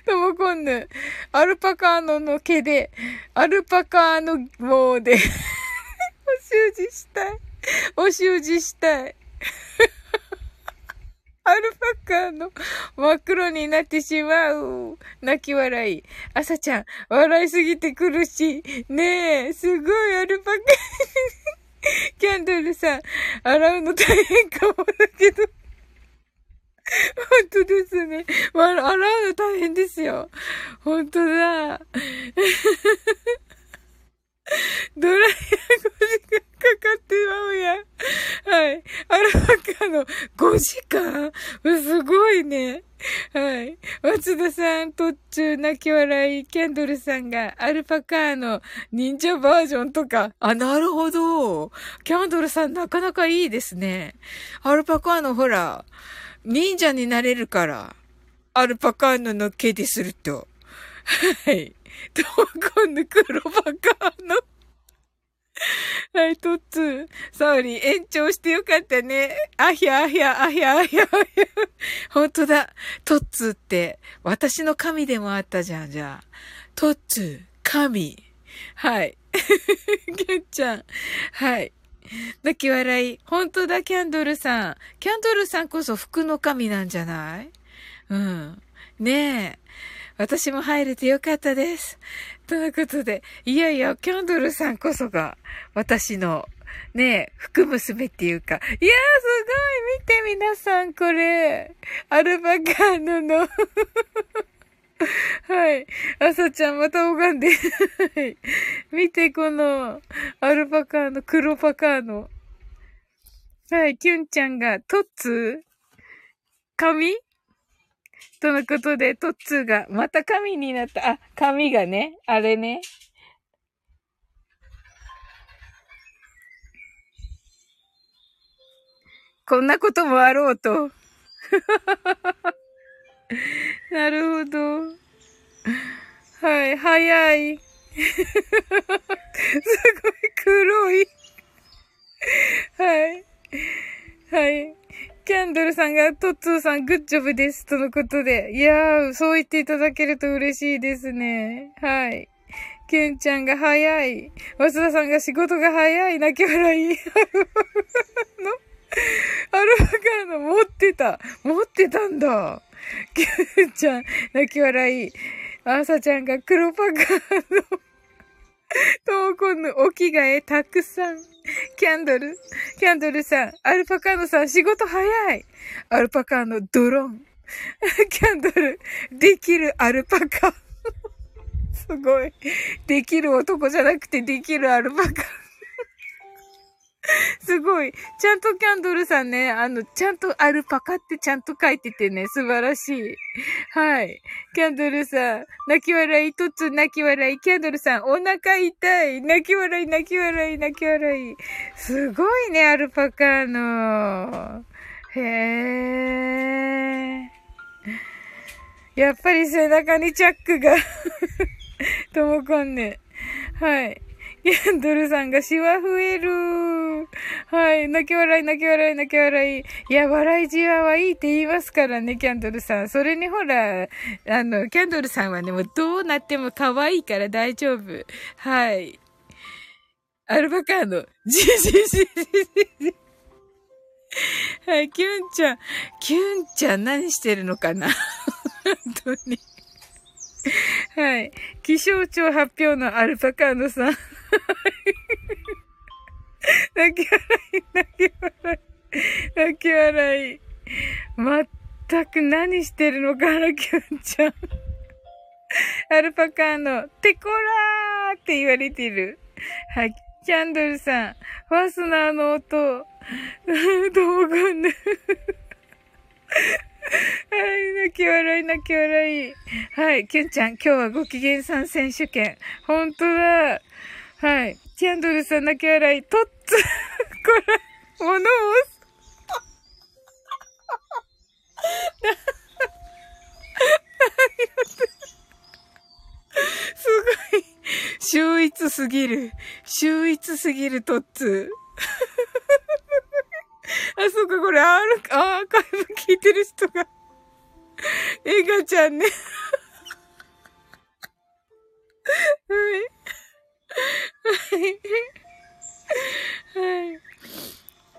ともこんぬ、アルパカーノの毛で、アルパカーの棒で <laughs> お習字したい。お習字したい。アルパカの真っ黒になってしまう。泣き笑い。朝ちゃん、笑いすぎて苦しい。ねえ、すごいアルパカ。<laughs> キャンドルさん、洗うの大変かもだけど。本当ですね。洗うの大変ですよ。本当だ。<laughs> ドライヤー5時間かかってまうやん。はい。アルパカの5時間？すごいね。はい。松田さん、途中泣き笑い、キャンドルさんがアルパカの忍者バージョンとか。あ、なるほど。キャンドルさんなかなかいいですね。アルパカのほら、忍者になれるから。アルパカーノの毛ですると。はい。と、今度黒パカーノ？<laughs> はい、トッツー。サーリー、延長してよかったね。あひゃあひゃ、あひゃあひゃ、あひゃ。ほんとだ。トッツーって、私の神でもあったじゃん、じゃあ。トッツー、神。はい。<laughs> ケンちゃん。はい。泣き笑い。本当だ、キャンドルさん。キャンドルさんこそ服の神なんじゃない？うん。ねえ。私も入れてよかったです。ということで、いやいや、キャンドルさんこそが、私の、ねえ、福娘っていうか。いやー、すごい見て皆さん、これ。アルバカーノの <laughs> はい。朝ちゃんまた拝んで。はい。見て、この、アルパカーノ、黒パカーノ。はい。キュンちゃんが、トッツ髪とのことで、トッツーが、また髪になった。あ、髪がね、あれね。こんなこともあろうと。<laughs> なるほど。はい、早い。<laughs> すごい黒い。はい。はい。キャンドルさんが、トッツーさん、グッジョブです。とのことで。いやー、そう言っていただけると嬉しいですね。はい。ケンちゃんが早い。ワスダさんが仕事が早い。泣き笑い。の、アルファカーノ持ってた。持ってたんだ。キュンちゃん、泣き笑い。アーサちゃんが黒パカーの、トーコンのお着替えたくさん。<laughs> キャンドル、キャンドルさん、アルパカーノさん仕事早い。アルパカーノドローン。<laughs> キャンドル、できるアルパカ。<laughs> すごい。できる男じゃなくてできるアルパカ。<laughs> すごい。ちゃんとキャンドルさんね、あの、ちゃんとアルパカってちゃんと書いててね、素晴らしい。はい。キャンドルさん、泣き笑い、とつ泣き笑い、キャンドルさん、お腹痛い、泣き笑い、泣き笑い、泣き笑い。すごいね、アルパカの。へー。やっぱり背中にチャックが <laughs> ともこんね。はい。キャンドルさんがシワ増える。はい。泣き笑い、泣き笑い、泣き笑い。いや、笑いじわはいいって言いますからね、キャンドルさん。それにほら、あの、キャンドルさんはね、もうどうなっても可愛いから大丈夫。はい。アルバカーノ。じじじじじ。はい、キュンちゃん。キュンちゃん何してるのかな？本当に。はい。気象庁発表のアルパカーノさん。泣き笑い、泣き笑い、泣き笑い。全く何してるのかな、キュンちゃん。アルパカーノ、テコラーって言われてる。はい。キャンドルさん、ファスナーの音。どうかんね。はい、泣き笑い、泣き笑い。はい、キュンちゃん、今日はご機嫌さん選手権。ほんとだ。はい、キャンドルさん、泣き笑い。とっつ、<laughs> これ、物を、<laughs> すごい。秀逸すぎる。秀逸すぎるトッツあ、そうか、これ、アーカイブ聞いてる人が、エガちゃんね。はい。はい。はい。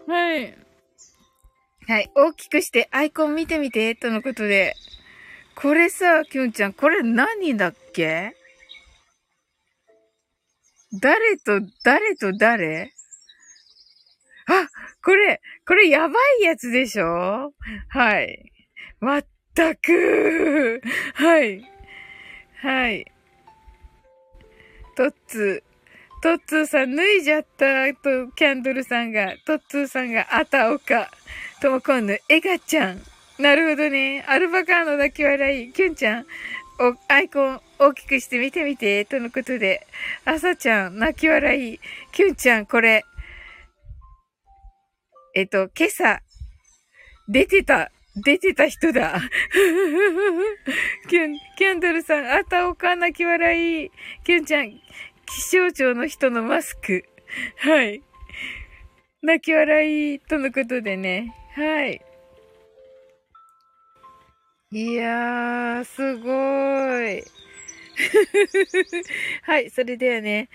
はい。はい。大きくしてアイコン見てみて、とのことで。これさ、きゅんちゃん、これ何だっけ？誰と、誰と誰？あ、これ、これやばいやつでしょ？はい。まったくはい。はい。トッツー。トッツーさん脱いじゃったと、キャンドルさんが、トッツーさんが、あたおか。ともこんぬ、エガちゃん。なるほどね。アルバカーノ泣き笑い。キュンちゃん。お、アイコン大きくして見てみて。とのことで。あさちゃん、泣き笑い。キュンちゃん、これ。えっと、今朝、出てた、出てた人だ。<laughs> キュン、キャンドルさん、あたおか泣き笑い。キュンちゃん、気象庁の人のマスク。はい。泣き笑い、とのことでね。はい。いやー、すごーい。<laughs> はい、それではね、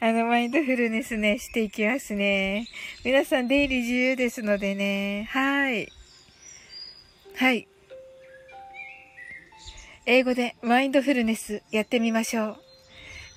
あの、マインドフルネスね、していきますね。皆さん、出入り自由ですのでね。はい。はい。英語でマインドフルネスやってみましょう。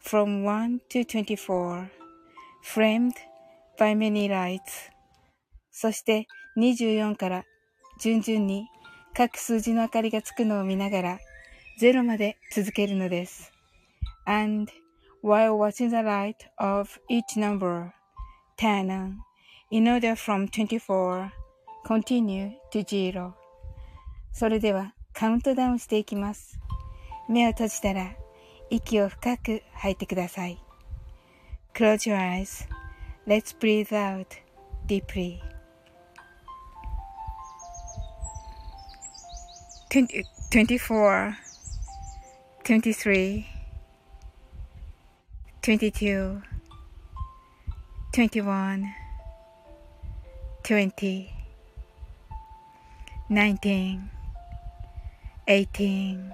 from 1 to 24 framed by many lights そして24から順々に各数字の明かりがつくのを見ながら、0まで続けるのです。And while watching the light of each number, turn on in order from 24, continue to zero. それではカウントダウンしていきます。目を閉じたら息を深く吐いてください。Close your eyes. Let's breathe out deeply. 20, 24, 23, 22, 21, 20, 19, 18,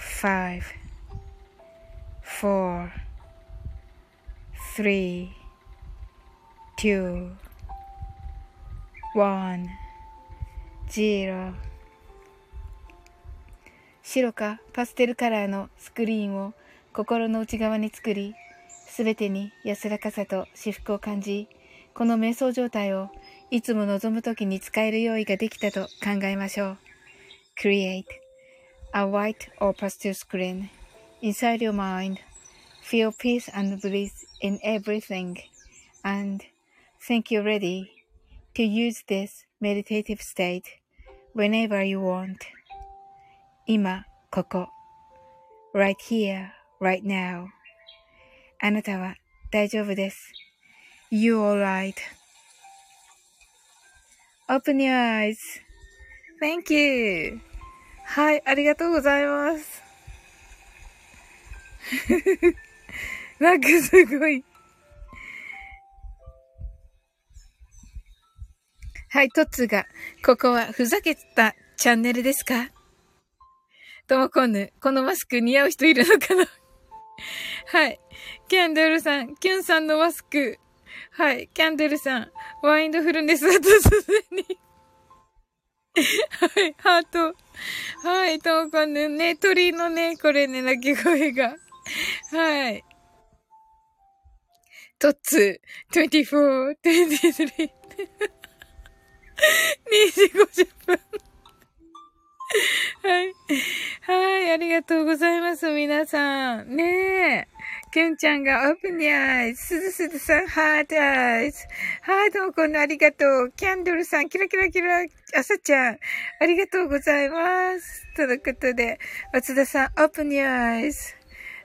5, 4, 3, 2, 1, 0白かパステルカラーのスクリーンを心の内側に作り、すべてに安らかさと至福を感じ、この瞑想状態をいつも望むときに使える用意ができたと考えましょう。Create a white or pastel screen inside your mind. Feel peace and bliss in everything and think you're ready to use this meditative state whenever you want. 今、ここ。right here, right now. あなたは大丈夫です。You're alright.Open your eyes.Thank you. はい、ありがとうございます。<laughs> なんかすごい。はい、トッツが、ここはふざけたチャンネルですか？ともこぬ、このマスク似合う人いるのかな？<laughs> はい。キャンドルさん、キュンさんのマスク。はい。キャンドルさん、ワインドフルネスは突然にはい。ハート。はい。ともこんぬ、ね、鳥のね、これね、鳴き声が。はい。トッツ、24、23。2時50分。はい。はい、ありがとうございます、皆さん。ねえ。きゅんちゃんがオープンにアイズ。すずすずさん、ハートアイズ。はい、どうもこんなありがとう。キャンドルさん、キラキラキラ、あさちゃん、ありがとうございます。とのことで、松田さん、オープンにアイズ。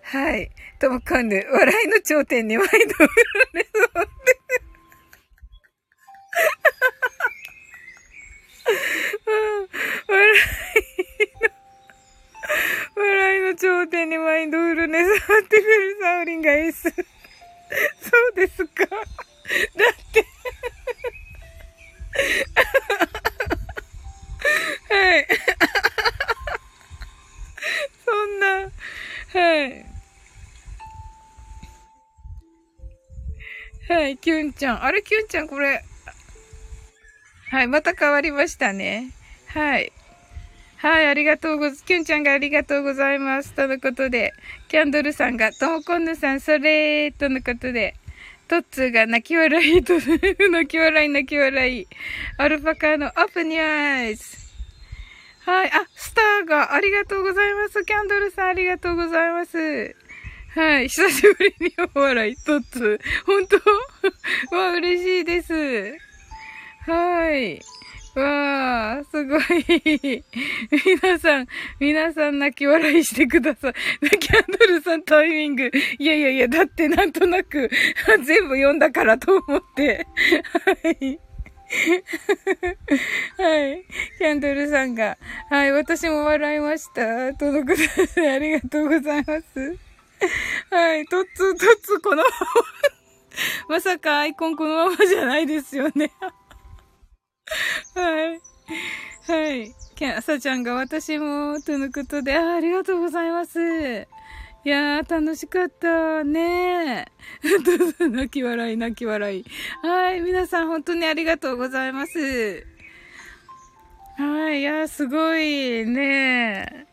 はい。ともこんぬ、笑いの頂点に毎度、ね、笑いの、笑いちゃん。あれ、キュンちゃん、これ、はい、また変わりましたね。はい。はい、ありがとうございます、きゅんちゃんがありがとうございます。とのことで、キャンドルさんが、ともこんぬさん、それとのことで、トッツーが泣き笑いと、泣き笑い泣き笑い。アルパカのオープニアイズ。はい。あ、スターがありがとうございます。キャンドルさんありがとうございます。はい。久しぶりにお笑い、トッツー。本当？<laughs> わ、嬉しいです。はい。わあ、すごい。皆さん、皆さん泣き笑いしてください。キャンドルさんタイミング。いやいやいや、だってなんとなく <laughs> 全部読んだからと思って。はい。<laughs> はい。キャンドルさんが、はい、私も笑いました。とのことでありがとうございます。はい、とっつ、とっつ、このまま <laughs> まさかアイコンこのままじゃないですよね。<laughs> はい。はい。キャさちゃんが私も、とのことで、あありがとうございます。いやー、楽しかった。ね。<laughs> 泣き笑い、泣き笑い。はい。皆さん、本当にありがとうございます。はい。いやー、すごいね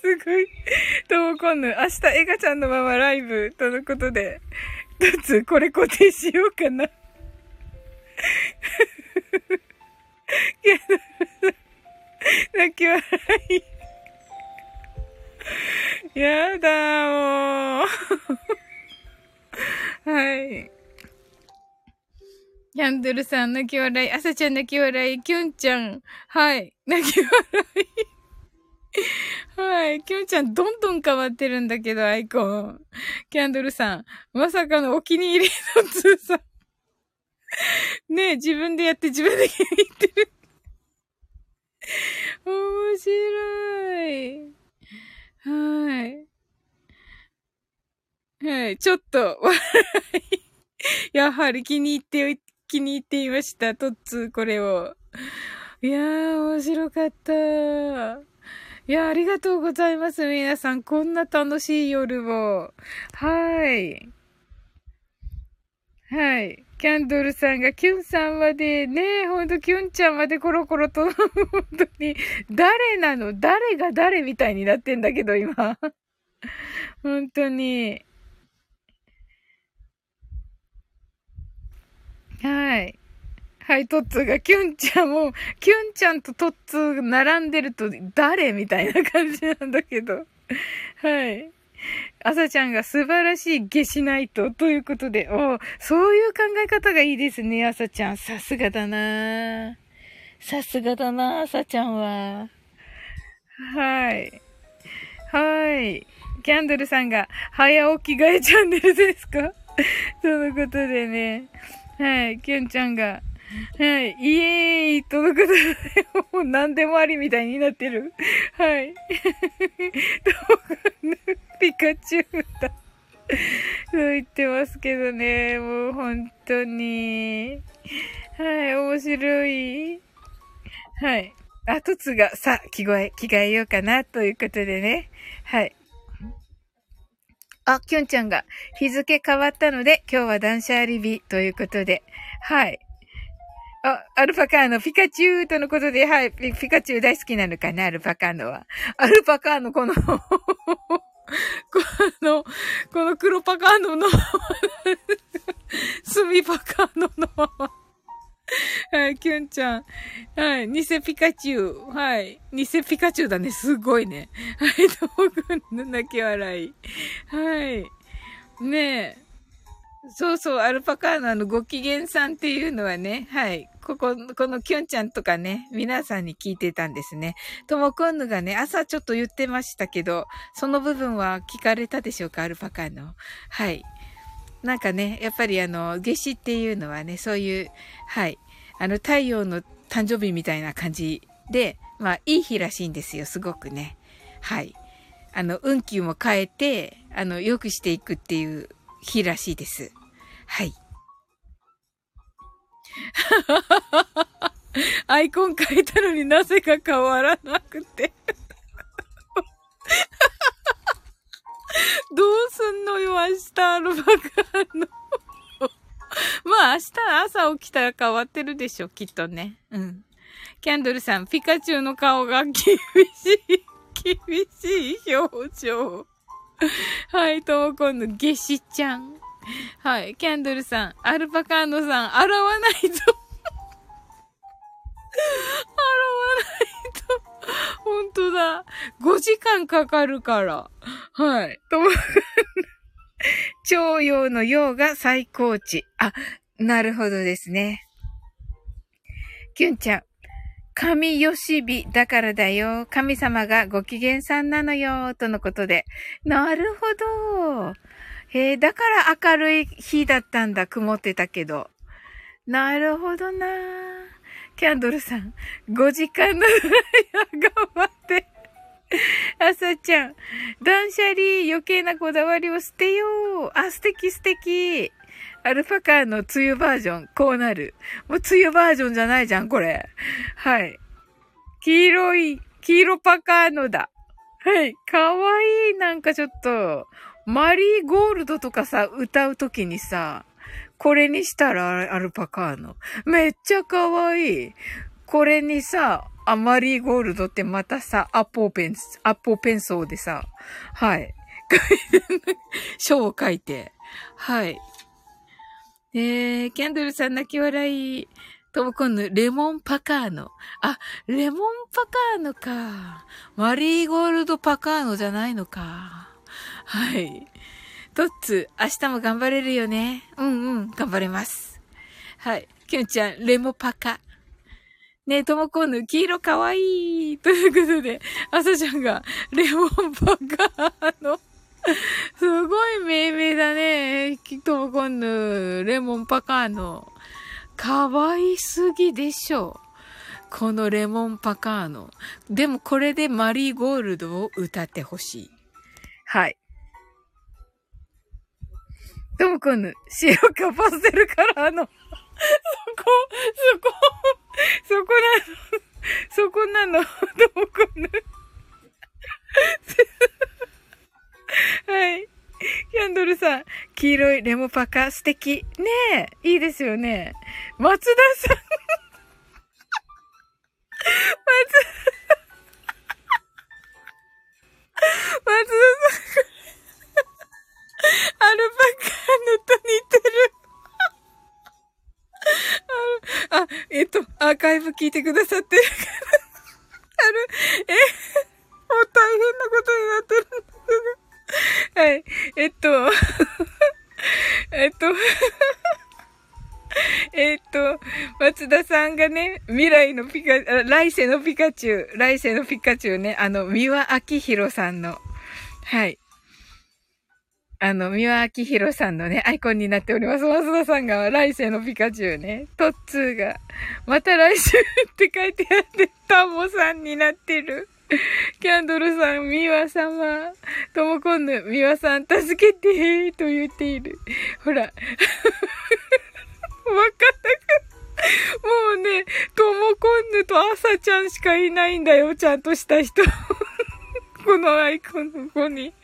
すごい。ともこんぬ、明日エガちゃんのままライブ、とのことで、一つこれ固定しようかな。<laughs> 泣き笑い。やだ、もう。<laughs> はい。キャンドルさん泣き笑い。朝ちゃん泣き笑い。キュンちゃん。はい。泣き笑い。<laughs> はい。キュンちゃんどんどん変わってるんだけど、アイコン。キャンドルさん。まさかのお気に入りの通さん。<laughs> ねえ、自分でやって自分で気に入ってる。<laughs> 面白い。はい。はい。ちょっと、笑い。やはり気に入って、気に入っていました。トッツー、これを。いやー、面白かった。いや、ありがとうございます。皆さん、こんな楽しい夜を。はい。はい。キャンドルさんが、キュンさんまで、ねえほんと、キュンちゃんまでコロコロと、本当に、誰なの？誰が誰みたいになってんだけど、今。本当に。はい。はい、トッツーが、キュンちゃんも、キュンちゃんとトッツー並んでると、誰みたいな感じなんだけど。はい。朝ちゃんが素晴らしい下しないと、ということで、おそういう考え方がいいですね、朝ちゃん。さすがだなさすがだな朝ちゃんは。はい。はい。キャンドルさんが、早起きがえチャンネルですか？<laughs> そのことでね。はい。キュンちゃんが、はい。イエーイとのことで、もう何でもありみたいになってる。はい。<laughs> ピカチュウだ。そう言ってますけどね。もう本当に。はい。面白い。はい。あ、とつが、さ、着替え、着替えようかな、ということでね。はい。あ、きゅんちゃんが日付変わったので今日は断捨離日ということで。はい。あ、アルパカーノ、ピカチュウとのことで、はい、ピピカチュウ大好きなのかな、アルパカーノは。アルパカーノ、この <laughs> この、この黒パカーノのスミパカーノのはい、キュンちゃん。はい、偽ピカチュウ。はい、偽ピカチュウだね。すごいね。はい、どうくんの泣き笑い。はい。ねえ。そうそう、アルパカーナのご機嫌さんっていうのはね、はい。ここ、このキュンちゃんとかね、皆さんに聞いてたんですね。ともくんのがね、朝ちょっと言ってましたけど、その部分は聞かれたでしょうか、アルパカーの。はい。なんかね、やっぱりあの、夏至っていうのはね、そういう、はい、あの、太陽の誕生日みたいな感じで、まあ、いい日らしいんですよ、すごくね。はい。あの、運気も変えて、あの、良くしていくっていう日らしいです。はい。<laughs> アイコン変えたのになぜか変わらなくて <laughs> どうすんのよ、明日アルバカの <laughs> まあ明日朝起きたら変わってるでしょ、きっとね。うん。キャンドルさん、ピカチュウの顔が厳しい、厳しい表情。はい、ともこんのゲシちゃん。はい、キャンドルさん、アルパカーノさん、洗わないと。洗わないと。本当だ。5時間かかるから。はい。とも、徴用の用が最高値。あ、なるほどですね。キュンちゃん。神吉日だからだよ。神様がご機嫌さんなのよ。とのことで。なるほど。へえ、だから明るい日だったんだ。曇ってたけど。なるほどな。キャンドルさん。5時間の間頑張って。朝ちゃん。断捨離、余計なこだわりを捨てよう。あ、素敵素敵。アルパカーの梅雨バージョン、こうなる。もう梅雨バージョンじゃないじゃん、これ。はい。黄色い、黄色パカーノだ。はい。かわいい。なんかちょっと、マリーゴールドとかさ、歌うときにさ、これにしたらアルパカーノ。めっちゃかわいい。これにさ、あ、マリーゴールドってまたさ、アポペン、アポペンソーでさ、はい。<laughs> 書を書いて、はい。えー、キャンドルさん泣き笑い。トモコンヌ、レモンパカーノ。あ、レモンパカーノか。マリーゴールドパカーノじゃないのか。はい。トッツ、明日も頑張れるよね。うんうん、頑張れます。はい。キュンちゃん、レモパカ。ねえ、ともこんぬ、黄色かわいい。ということで、朝ちゃんが、レモンパカの、<laughs> すごい命名だね。ともこんぬ、レモンパカーの。かわいすぎでしょ。このレモンパカーノ。でもこれでマリーゴールドを歌ってほしい。はい。ともこんぬ、白かパステルカラーのそこ、そこ、そこなの、そこなの、どこぬ。<laughs> はい。キャンドルさん、黄色いレモパカ素敵。ねえ、いいですよね。松田さん。松田さん、松田さん。アルパカのと似てる。あ、あ、えっと、アーカイブ聞いてくださってるから、ある、え、もう大変なことになってるんですが。<laughs> はい。えっと、<laughs> えっと、<laughs> えっと、松田さんがね、未来のピカ、来世のピカチュウ、来世のピカチュウね、あの、三輪明宏さんの、はい。あの、三輪明宏さんのね、アイコンになっております。松田さんが来世のピカチュウね。トッツーが、また来週って書いてあって、タモさんになってる。<laughs> キャンドルさん、ミワ様、ともこんぬ、ミワさん、助けて、と言っている。ほら。<laughs> わかんなく。もうね、ともこんぬとあさちゃんしかいないんだよ、ちゃんとした人。<laughs> このアイコンの子に。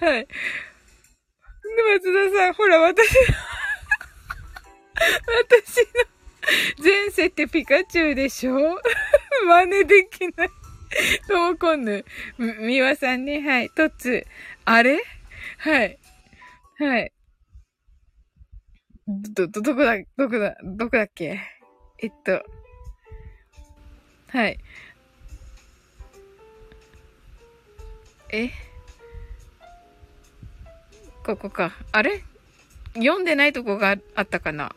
はい。松田さん、ほら、私の私の前世ってピカチュウでしょ真似できない。ともこんぬ。みわさんね、はい。とつ。あれ？はい。はい。ど、ど、どこだ、どこだ、どこだっけ？えっと。はい。え？ここか。あれ？読んでないとこがあったかな？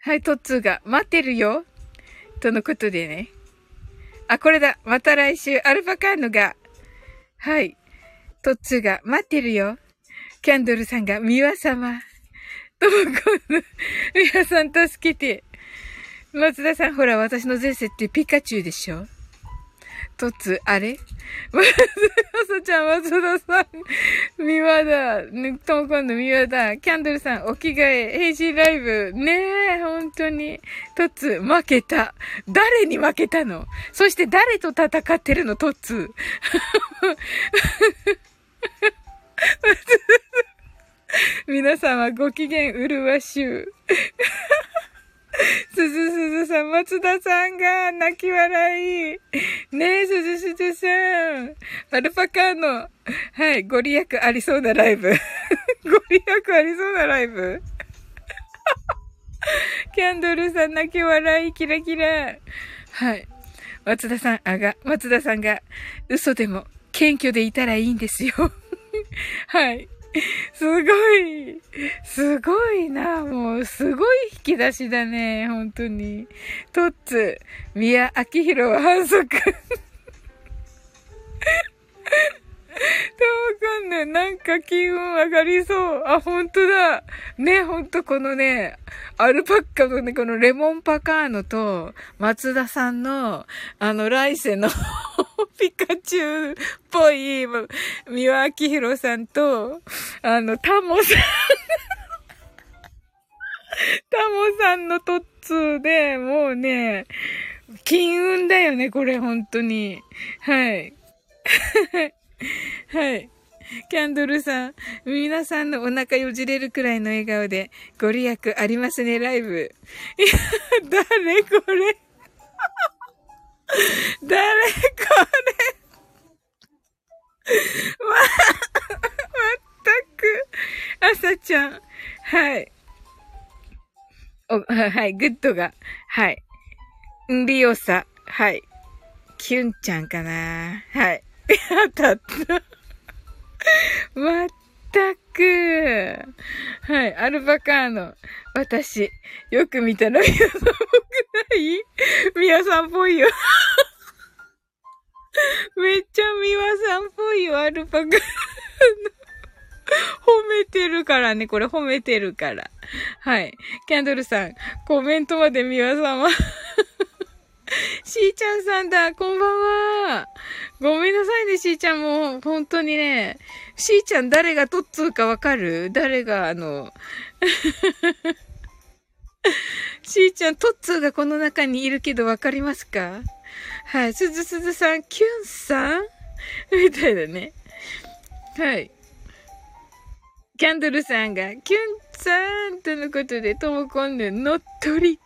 はい、トッツーが、待ってるよ。とのことでね。あ、これだ。また来週、アルパカーノが。はい。トッツーが、待ってるよ。キャンドルさんが、ミワ様。ともこの、ミワさん助けて。松田さん、ほら、私の前世ってピカチュウでしょとつ、あれ？<laughs> まず、あさちゃん、松田さん、みわだ、ね、ともこんのみわだ、キャンドルさん、お着替え、変身ライブ、ねえ、本当に、とつ、負けた。誰に負けたの？そして誰と戦ってるの、とつ。<laughs> 皆様ご機嫌うるわしゅう。すずすずさん、松田さんが泣き笑い。ねえ、すずすずさん。アルパカーの、はい、ご利益ありそうなライブ。<laughs> ご利益ありそうなライブ。<laughs> キャンドルさん泣き笑い、キラキラ。はい。松田さん、あが、松田さんが、嘘でも、謙虚でいたらいいんですよ。<laughs> はい。<laughs> すごい、すごいな、もう、すごい引き出しだね、本当に。トッツ、宮明宏は反則。とわかんない。なんか気運上がりそう。あ、ほんとだ。ね、ほんとこのね、アルパッカのね、このレモンパカーノと、松田さんの、あの、来世の <laughs> ピカチュウっぽい、三輪明宏さんと、あの、タモさんタモさんのトッツーで、もうね、金運だよね、これ、本当に。はい。<laughs> はい。キャンドルさん、皆さんのお腹よじれるくらいの笑顔で、ご利益ありますね、ライブ。いや、誰これ？<laughs> 誰これ？ま、まったく。朝ちゃん。はい。お、はい、グッドが。はい。んりおさ。はい。キュンちゃんかなはい。当たった。まったく。はい。アルバカーノ。私。よく見たら、ミヤさんっぽくない？ミヤさんっぽいよ。めっちゃミワさんっぽいよ、アルパカーノ。褒めてるからね、これ褒めてるから。はい。キャンドルさん、コメントまでミワさんは <laughs> しーちゃんさんだ、こんばんは。ごめんなさいね、しーちゃんも、本当にね。しーちゃん誰がとっつうかわかる？誰が、あの、<laughs> しーちゃん、とっつーがこの中にいるけどわかりますか？はい。すずすずさん、キュンさん？<laughs> みたいだね。はい。キャンドルさんが、キュンさんとのことで、ともこんぬ、乗っ取り。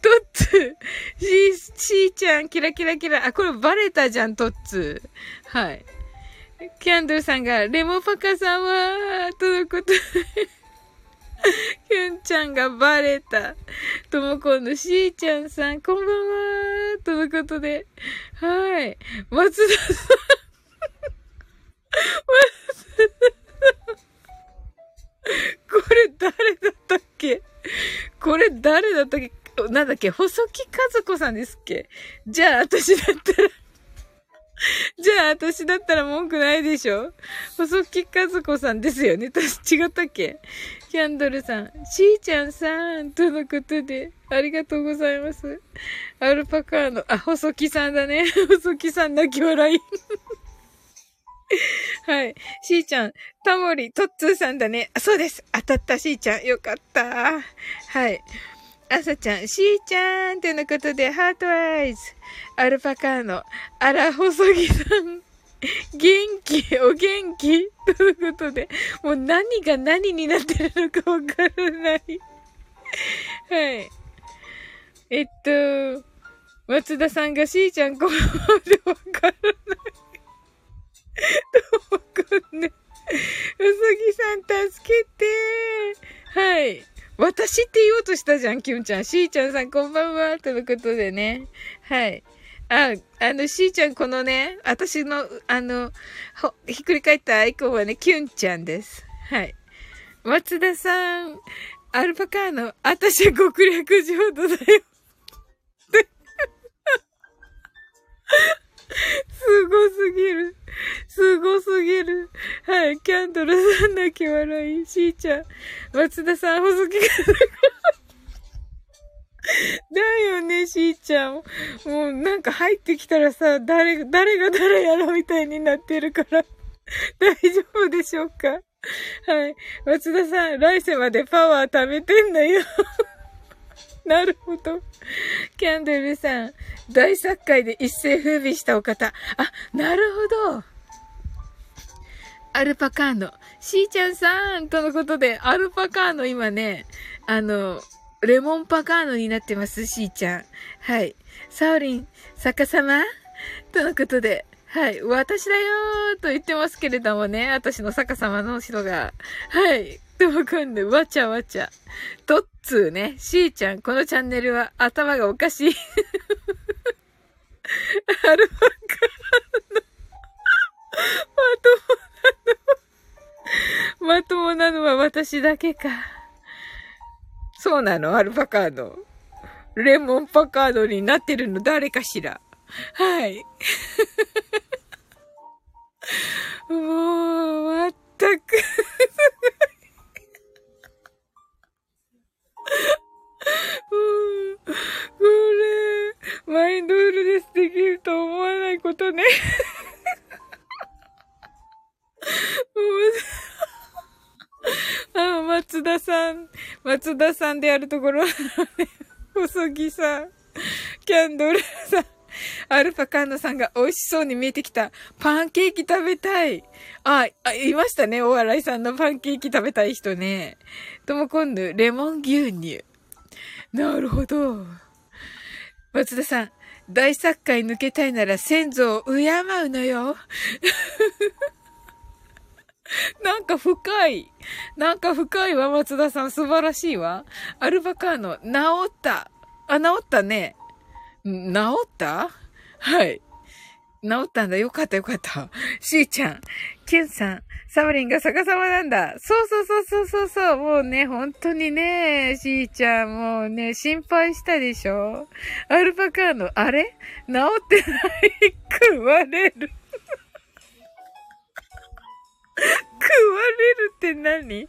トッツー。しー、しーちゃん、キラキラキラ。あ、これバレたじゃん、トッツ。はい。キャンドルさんが、レモパカさんは、とのことで。<laughs> キュンちゃんがバレた。ともこんのしーちゃんさん、こんばんは。とのことで。はい。松田さん。<laughs> 松田さん。<laughs> これ誰だったっけ？これ誰だったっけ？なんだっけ？細木和子さんですっけ？じゃあ私だったら <laughs> じゃあ私だったら文句ないでしょ？細木和子さんですよね？私違ったっけ？キャンドルさん、しーちゃんさん、とのことで、ありがとうございます。アルパカーノ、あ、細木さんだね。<laughs> 細木さん泣き笑い。<laughs> はい。しーちゃん、タモリ、トッツーさんだね。そうです。当たったしーちゃん。よかった。はい。あさちゃん、しーちゃんということで、ハートアイズ。アルパカーノ、あら、細木さん。<laughs> 元気、お元気ということで、もう何が何になってるのかわからない。はい。えっと、松田さんがしーちゃんこのままでわからない。どうかね。うさぎさん助けてはい。私って言おうとしたじゃん、きゅんちゃん。しーちゃんさんこんばんは。ということでね。はい。あ、あの、しーちゃん、このね、私の、あの、ひっくり返ったアイコンはね、キュンちゃんです。はい。松田さん、アルパカーノ、私は極略浄土だよ。すごすぎる。すごすぎる。はい。キャンドルさん泣き笑い。しーちゃん。松田さん、細木かだよね、しーちゃん。もうなんか入ってきたらさ、誰、誰が誰やろみたいになってるから、大丈夫でしょうか？はい。松田さん、来世までパワー貯めてんだよ。<laughs> なるほど。キャンドルさん、大作界で一世風靡したお方。あ、なるほど。アルパカーノ。しーちゃんさんとのことで、アルパカーノ今ね、あの、レモンパカーノになってます、しーちゃん。はい。サオリン、逆さまとのことで、はい。私だよーと言ってますけれどもね。私の逆さまの人が。はい。とわかんない。わちゃわちゃ。とっつーね。しーちゃん、このチャンネルは頭がおかしい。アルパカーノ。まともなの。まともなのは私だけか。そうなの？アルパカード。レモンパカードになってるの誰かしらはい。<laughs> もう、まったくこれ、マインドフルネスできると思わないことね。<laughs> ああ、松田さん、松田さんであるところ、<laughs> 細木さん、キャンドルさん、アルパカンナさんが美味しそうに見えてきた。パンケーキ食べたい。あ、あ、いましたね。お笑いさんのパンケーキ食べたい人ね。とも今度、レモン牛乳。なるほど。松田さん、大作界抜けたいなら先祖を敬うのよ。<laughs> なんか深い。なんか深いわ、松田さん。素晴らしいわ。アルバカーノ、治った。あ、治ったね。治った？はい。治ったんだ。よかったよかった。しーちゃん、キュンさん、サブリンが逆さまなんだ。そうそうそうそうそうそう。もうね、本当にね、しーちゃん、もうね、心配したでしょ？アルパカーノ、あれ？治ってない？食われる。<laughs> 食われるって何？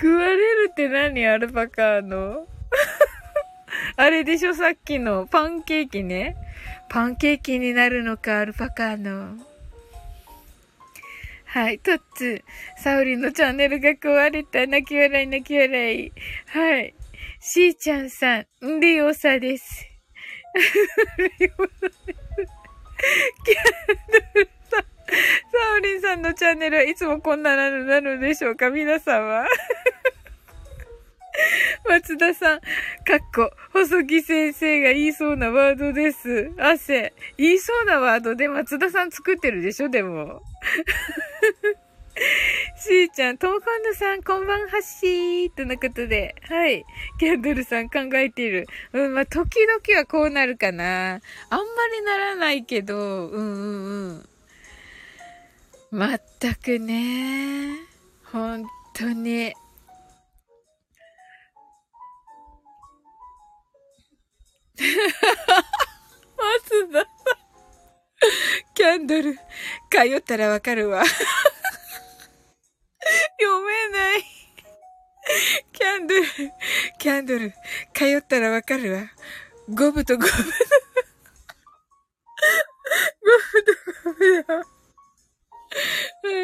食われるって何？アルパカーノ <laughs> あれでしょさっきのパンケーキね。パンケーキになるのか、アルパカーノ。はい。トッツサウリンのチャンネルが壊れた。泣き笑い、泣き笑い。はい。しーちゃんさん、リオサです。リオサです。キャンドルさん。サウリンさんのチャンネルはいつもこんななのなのでしょうか？皆さんは。<laughs> 松田さん、かっこ、細木先生が言いそうなワードです。汗。言いそうなワードで松田さん作ってるでしょでも。<laughs> しーちゃん、トーコンヌさん、こんばんはしー。とのことで。はい。キャンドルさん考えている。うん、まあ、時々はこうなるかな。あんまりならないけど、うんうんうん。まったくね。本当に。松田さん。キャンドル、通ったらわかるわ。<laughs> 読めない。キャンドル、キャンドル、通ったらわかるわ。ゴブとゴブゴブとゴブだ。は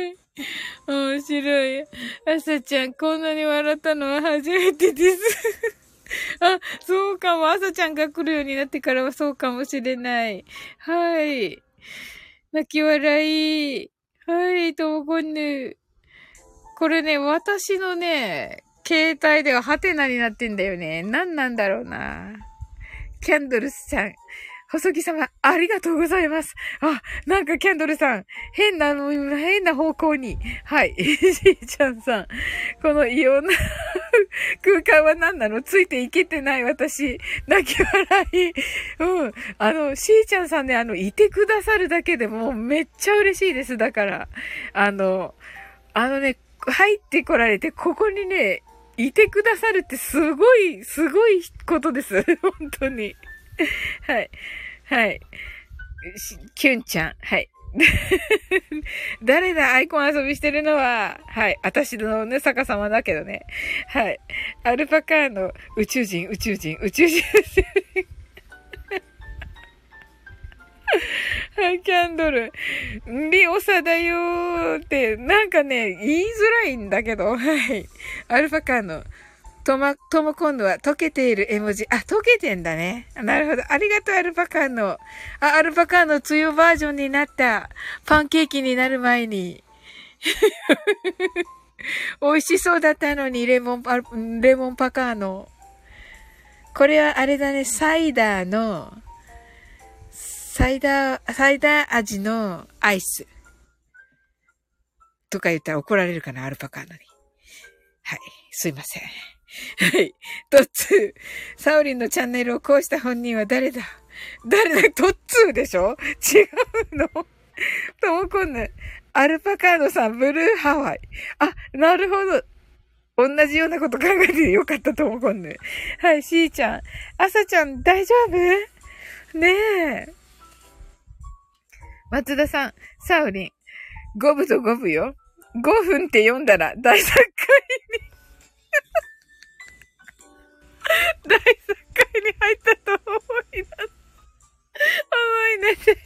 い。面白い。朝ちゃん、こんなに笑ったのは初めてです。あ、そうかも。朝ちゃんが来るようになってからはそうかもしれない。はい。泣き笑い。はい、ともこんぬ。これね、私のね、携帯ではハテナになってんだよね。何なんだろうな。キャンドルスさん。細木様、ありがとうございます。あ、なんかキャンドルさん、変な、変な方向に。はい。<laughs> しーちゃんさん、この異様な <laughs> 空間は何なの？ついていけてない私。泣き笑い。うん。あの、しーちゃんさんね、あの、いてくださるだけでもめっちゃ嬉しいです。だから。あの、あのね、入ってこられて、ここにね、いてくださるってすごい、すごいことです。<laughs> 本当に。はい。はい。キュンちゃん。はい。<laughs> 誰だアイコン遊びしてるのは、はい。私のね、逆さまだけどね。はい。アルパカーの宇宙人、宇宙人、宇宙人、宇宙人。はい、キャンドル。リオサだよーって、なんかね、言いづらいんだけど、はい。アルパカーのとま、とも今度は溶けている絵文字。あ、溶けてんだね。なるほど。ありがとう、アルパカーノ。あ、アルパカーノ梅雨バージョンになった。パンケーキになる前に。<laughs> 美味しそうだったのに、レモン、レモンパカーノ。これはあれだね、サイダーの、サイダー、サイダー味のアイス。とか言ったら怒られるかな、アルパカーノに。はい。すいません。はい。トッツー。サオリンのチャンネルをこうした本人は誰だ？誰だ？トッツーでしょ？違うの？ともこんぬ。アルパカーノさん、ブルーハワイ。あ、なるほど。同じようなこと考えてよかったと思うね。はい、しーちゃん。あさちゃん、大丈夫？ねえ。松田さん、サウリン。五分と五分よ。5分って読んだら大作会に大作会に入ったと思い出す。思い出せ。は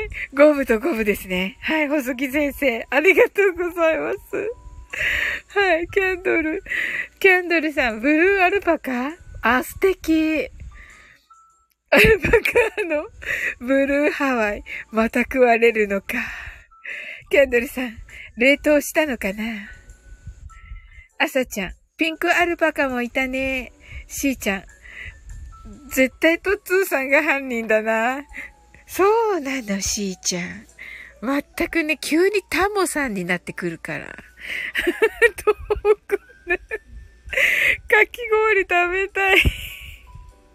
い。五分と五分ですね。はい、細木先生。ありがとうございます。はい、キャンドル。キャンドルさん、ブルーアルパカ？あ、素敵。アルパカのブルーハワイ、また食われるのか。キャンドルさん、冷凍したのかな？朝ちゃん、ピンクアルパカもいたね。しーちゃん。絶対トッツーさんが犯人だな。そうなの、しーちゃん。全くね、急にタモさんになってくるから。<laughs> どこね。かき氷食べたい。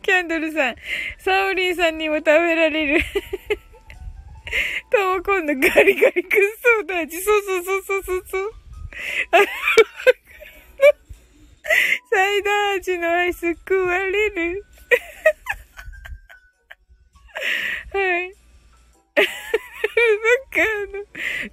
キャンドルさん、サオリンさんにも食べられる。<laughs> とも今度ガリガリくんソーダ味。そうそうそうそうそうそう。<laughs> サイダー味のアイス食われる。<laughs> はい。なんかあの、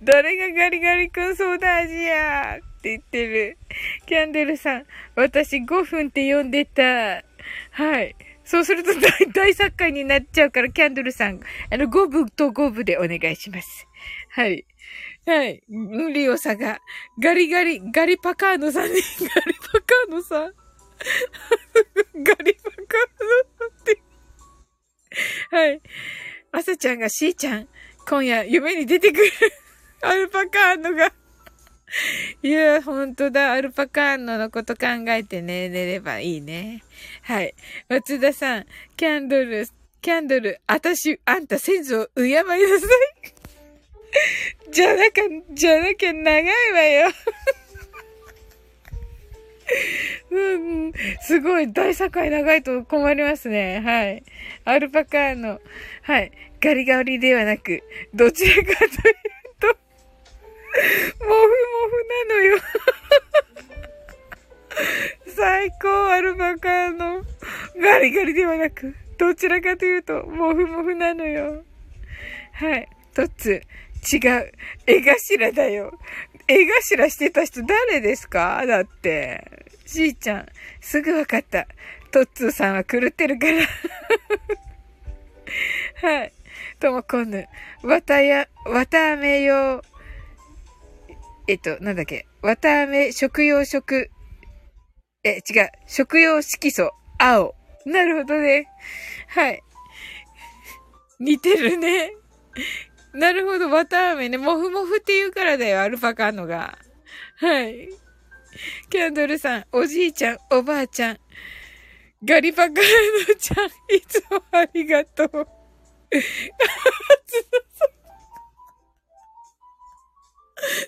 誰がガリガリ君ソーダ味やって言ってる。キャンデルさん、私5分って呼んでた。はい。そうすると <laughs> 大大作家になっちゃうから、キャンドルさん、あの、5分と5分でお願いします。はい。はい。リオさが、ガリガリ、ガリパカーノさんに、ガリパカーノさん。<laughs> ガリパカーノさんって。はい。まさちゃんがしーちゃん、今夜夢に出てくる。<laughs> アルパカーノが。いや、ほんとだ。アルパカーノのこと考えてね、寝ればいいね。はい。松田さん、キャンドル、キャンドル、あたし、あんた先祖を敬いなさい。じゃなきゃ、じゃなきゃ長いわよ。うん、すごい、大境長いと困りますね。はい。アルパカーノ、はい。ガリガリではなく、どちらかというと、もふもふなのよ。最高、アルパカーノ。ガリガリではなく、どちらかというと、もふもふなのよ。はい。トッツ、違う。絵頭だよ。絵頭してた人誰ですか？だって。しーちゃん、すぐわかった。トッツーさんは狂ってるから <laughs> はい。ともこんぬ。わたや、わたあめ用。えっと、なんだっけ？わたあめ食用食。え、違う。食用色素。青。なるほどね。はい。似てるね。なるほど、綿あめね。もふもふって言うからだよ、アルパカのが。はい。キャンドルさん、おじいちゃん、おばあちゃん、ガリパカーノちゃん、いつもありがとう。<laughs>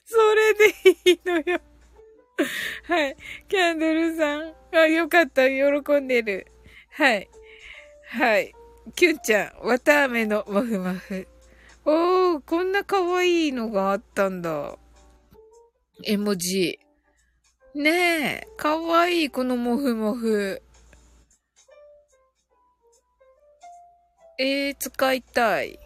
それでいいのよ。はい。キャンドルさん。あ、よかった。喜んでる。はい。はい。キュンちゃん、わたあめのもふもふ。おー、こんな可愛いのがあったんだ。絵文字。ねえ、可愛いいこのもふもふ。えー、使いたい。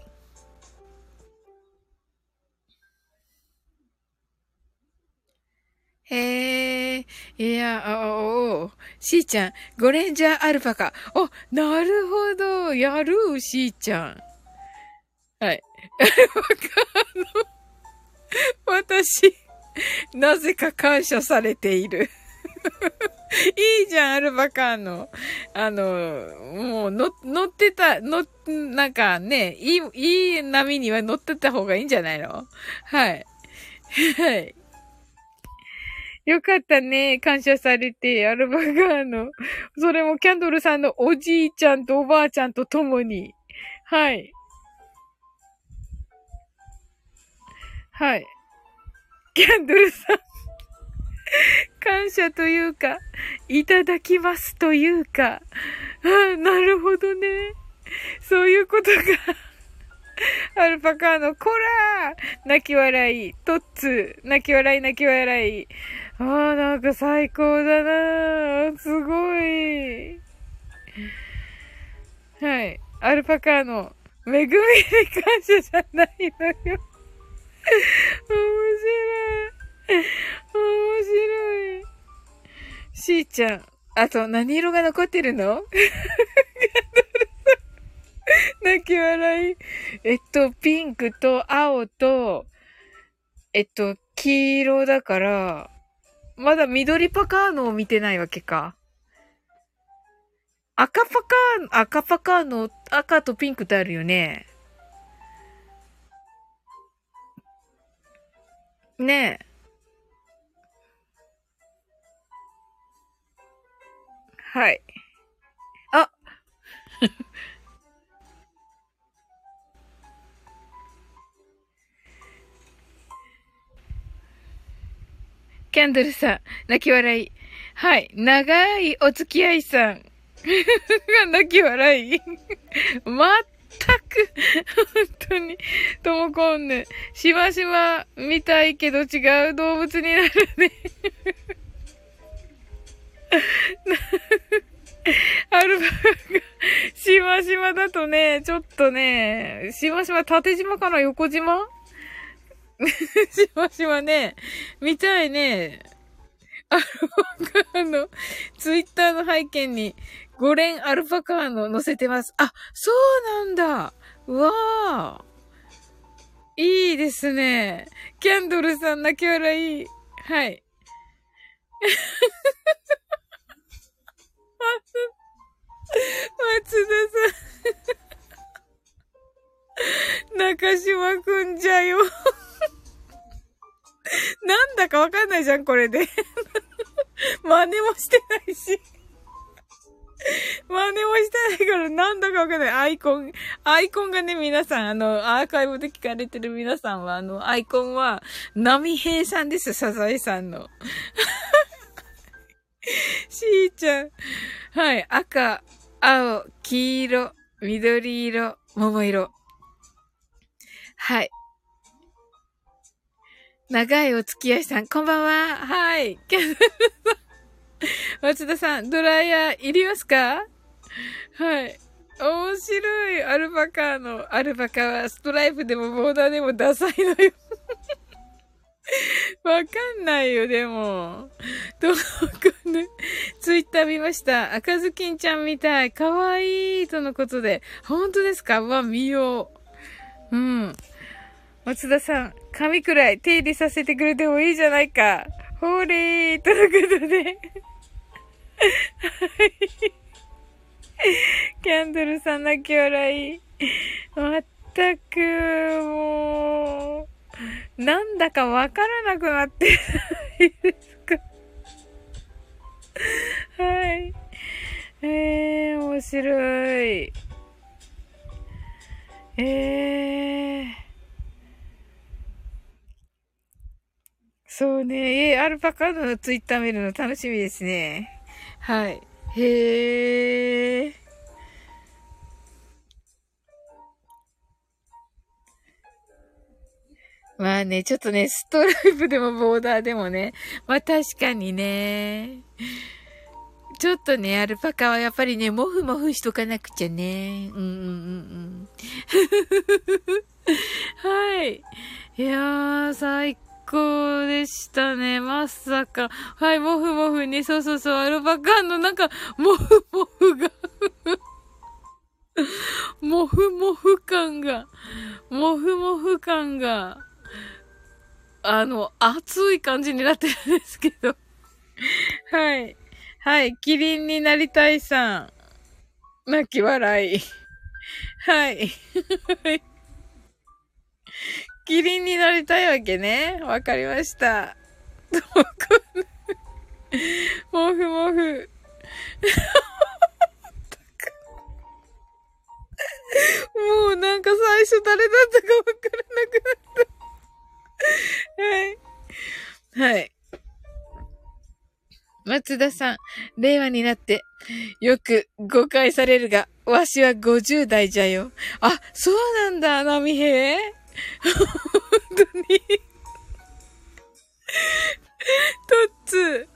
へえ、いや、おお、しーちゃん、ゴレンジャーアルパカ。お、なるほど、やるしーちゃん。はい。アルパカの、私、なぜか感謝されている。いいじゃん、アルバカーノ。あの、もう、乗、乗ってた、乗、なんかね、いい、いい波には乗ってた方がいいんじゃないの？はい。はい。よかったね。感謝されて、アルバカーノ。それもキャンドルさんのおじいちゃんとおばあちゃんと共に。はい。はい。キャンドルさん感謝というか、いただきますというか、あなるほどね。そういうことがアルパカーの、こら泣き笑い、トッツ泣き笑い泣き笑い。ああ、なんか最高だなすごい。はい。アルパカーの、恵みに感謝じゃないのよ。面白い。面白い。しーちゃん。あと、何色が残ってるの？<laughs> 泣き笑い。えっと、ピンクと青と、えっと、黄色だから、まだ緑パカーノを見てないわけか。赤パカーノ、赤パカーノ、赤とピンクってあるよね。ねえ。はい。あ <laughs> キャンドルさん、泣き笑い。はい。長いお付き合いさん。<laughs> 泣き笑い。まったく、本当に、ともこんね。しばしば見たいけど違う動物になるね。<laughs> アルバムが、しましまだとね、ちょっとね、しましま縦島かな横島 <laughs> しましまね、見たいね。アルパカの、ツイッターの背景に、5連アルパカーの載せてます。あ、そうなんだ。うわあ。いいですね。キャンドルさん泣き笑い。はい。<laughs> 松田さん。中島くんじゃよ。なんだかわかんないじゃん、これで。真似もしてないし。真似もしてないからなんだかわかんない。アイコン、アイコンがね、皆さん、あの、アーカイブで聞かれてる皆さんは、あの、アイコンは、波平さんです、サザエさんの。<laughs> しーちゃん。はい、赤、青、黄色、緑色、桃色。はい。長いお付き合いさん、こんばんは。はい。<laughs> 松田さん、ドライヤーいりますか？はい。面白い。アルバカーの、アルバカはストライプでもボーダーでもダサいのよ。<laughs> わかんないよ、でも。どうかね？ツイッター見ました。赤ずきんちゃんみたい。かわいい。とのことで。本当ですか？わ、見よう。うん。松田さん、髪くらい手入れさせてくれてもいいじゃないか。ほーれーとのことで。はい。キャンドルさん泣き笑い。まったく、もう、なんだかわからなくなってないですか。はい。えー、面白い。えー。そうね。えー、アルパカのツイッター見るの楽しみですね。はい。へえ。まあね、ちょっとね、ストライプでもボーダーでもね。まあ確かにね。ちょっとね、アルパカはやっぱりね、もふもふしとかなくちゃね。うんうんうんうん。<laughs> はい。いやー、最高。高でしたね。まさか。はい、もふもふに、そうそうそう、アルバカンのなんか、もふもふがもふもふ感が、もふもふ感が、あの、熱い感じになってるんですけど。はい。はい、キリンになりたいさん。泣き笑い。はい。<laughs> キリンになりたいわけね。わかりました。もふもふ。もうなんか最初誰だったかわからなくなった。はい。はい。松田さん、令和になって、よく誤解されるが、わしは50代じゃよ。あ、そうなんだ、波平。本当に。トッツ。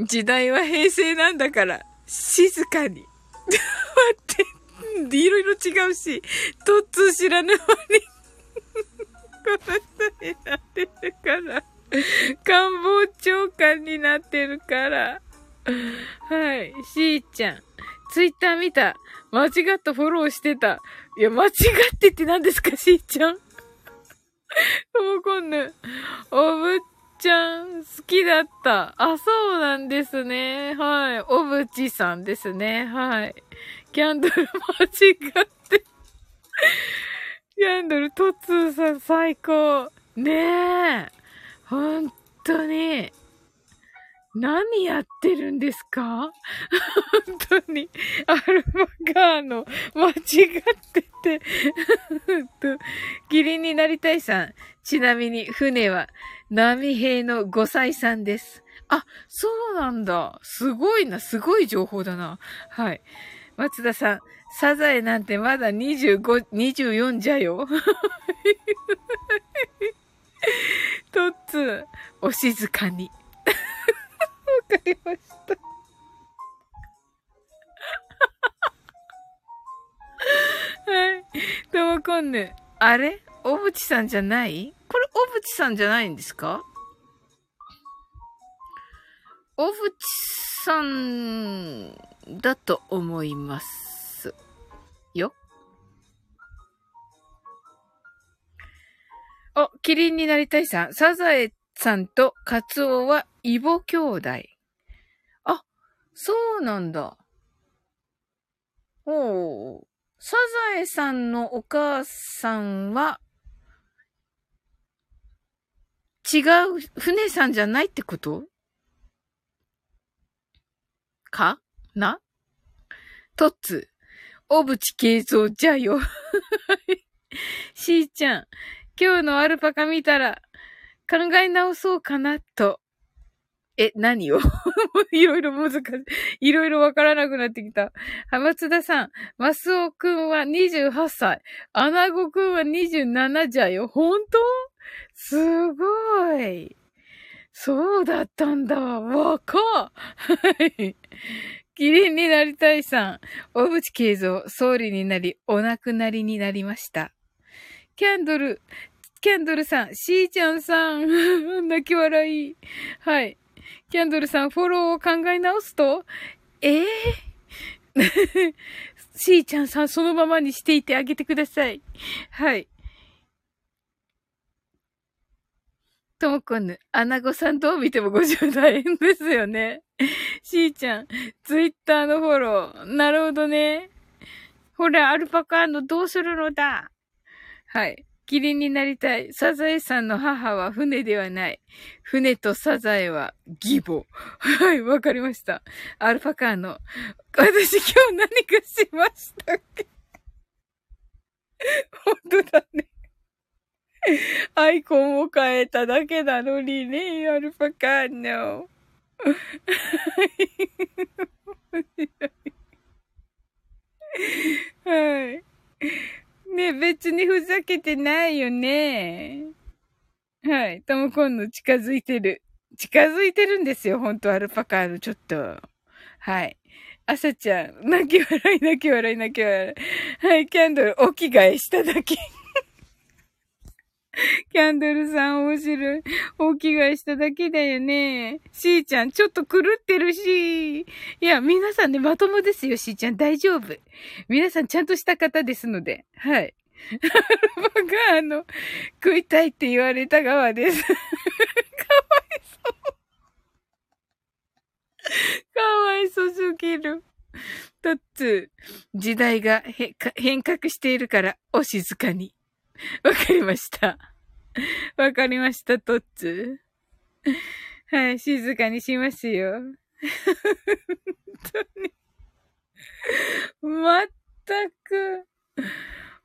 時代は平成なんだから、静かに。<laughs> 待って、いろいろ違うし、トッツー知らぬ間に、この人になってるから、官房長官になってるから。はい、しーちゃん。ツイッター見た。間違ったフォローしてた。いや、間違ってって何ですか、しーちゃん。ともこんぬ。おぶっちゃん、好きだった。あ、そうなんですね。はい。おぶちさんですね。はい。キャンドル間違って。<laughs> キャンドル、トツーさん最高。ねえ。本当に。何やってるんですか？本当に、アルファガーノ、間違っててと、キリンになりたいさん。ちなみに、船は、波平の5歳さんです。あ、そうなんだ。すごいな、すごい情報だな。はい。松田さん、サザエなんてまだ25、24じゃよ。とっつ、お静かに。かりました。<laughs> はい。ともこんぬ。あれ？おぶちさんじゃない？これおぶちさんじゃないんですか？おぶちさんだと思います。よ。あ、キリンになりたいさん。サザエさんとカツオはイボ兄弟。そうなんだ。おう。サザエさんのお母さんは、違う船さんじゃないってこと？か？な？トッツ、小渕慶三じゃよ。<laughs> しーちゃん、今日のアルパカ見たら、考え直そうかな、と。え、何を？<laughs> いろいろ難しい。いろいろわからなくなってきた。松田さん、マスオくんは28歳。アナゴくんは27じゃよ。本当？すごい。そうだったんだ。若はい。キリンになりたいさん。小渕慶三、総理になり、お亡くなりになりました。キャンドル、キャンドルさん、しーちゃんさん、<laughs> 泣き笑い。はい。キャンドルさん、フォローを考え直すと、ええー、<laughs> しーちゃんさん、そのままにしていてあげてください。はい。ともこぬ、アナゴさんどう見ても50代ですよね。しーちゃん、ツイッターのフォロー。なるほどね。ほら、アルパカーノどうするのだはい。キリンになりたい。サザエさんの母は船ではない。船とサザエは義母。はい、わかりました。アルパカーノ。私今日何かしましたっけ？本当だね。アイコンを変えただけなのにね、アルパカーノ。はい。ね別にふざけてないよね。はい。ともこんの近づいてる。近づいてるんですよ、ほんと、アルパカの、ちょっと。はい。あさちゃん、泣き笑い、泣き笑い、泣き笑い。はい、キャンドル、お着替えしただけ。<laughs> キャンドルさん面白い。お着替えしただけだよね。しーちゃん、ちょっと狂ってるし。いや、皆さんね、まともですよ、しーちゃん。大丈夫。皆さんちゃんとした方ですので。はい。<laughs> 僕は、あの、食いたいって言われた側です。<laughs> かわいそう。かわいそうすぎる。とっつ時代が変革しているから、お静かに。<laughs> わかりました。わかりました、トッツ。はい、静かにしますよ。本当に。まったく。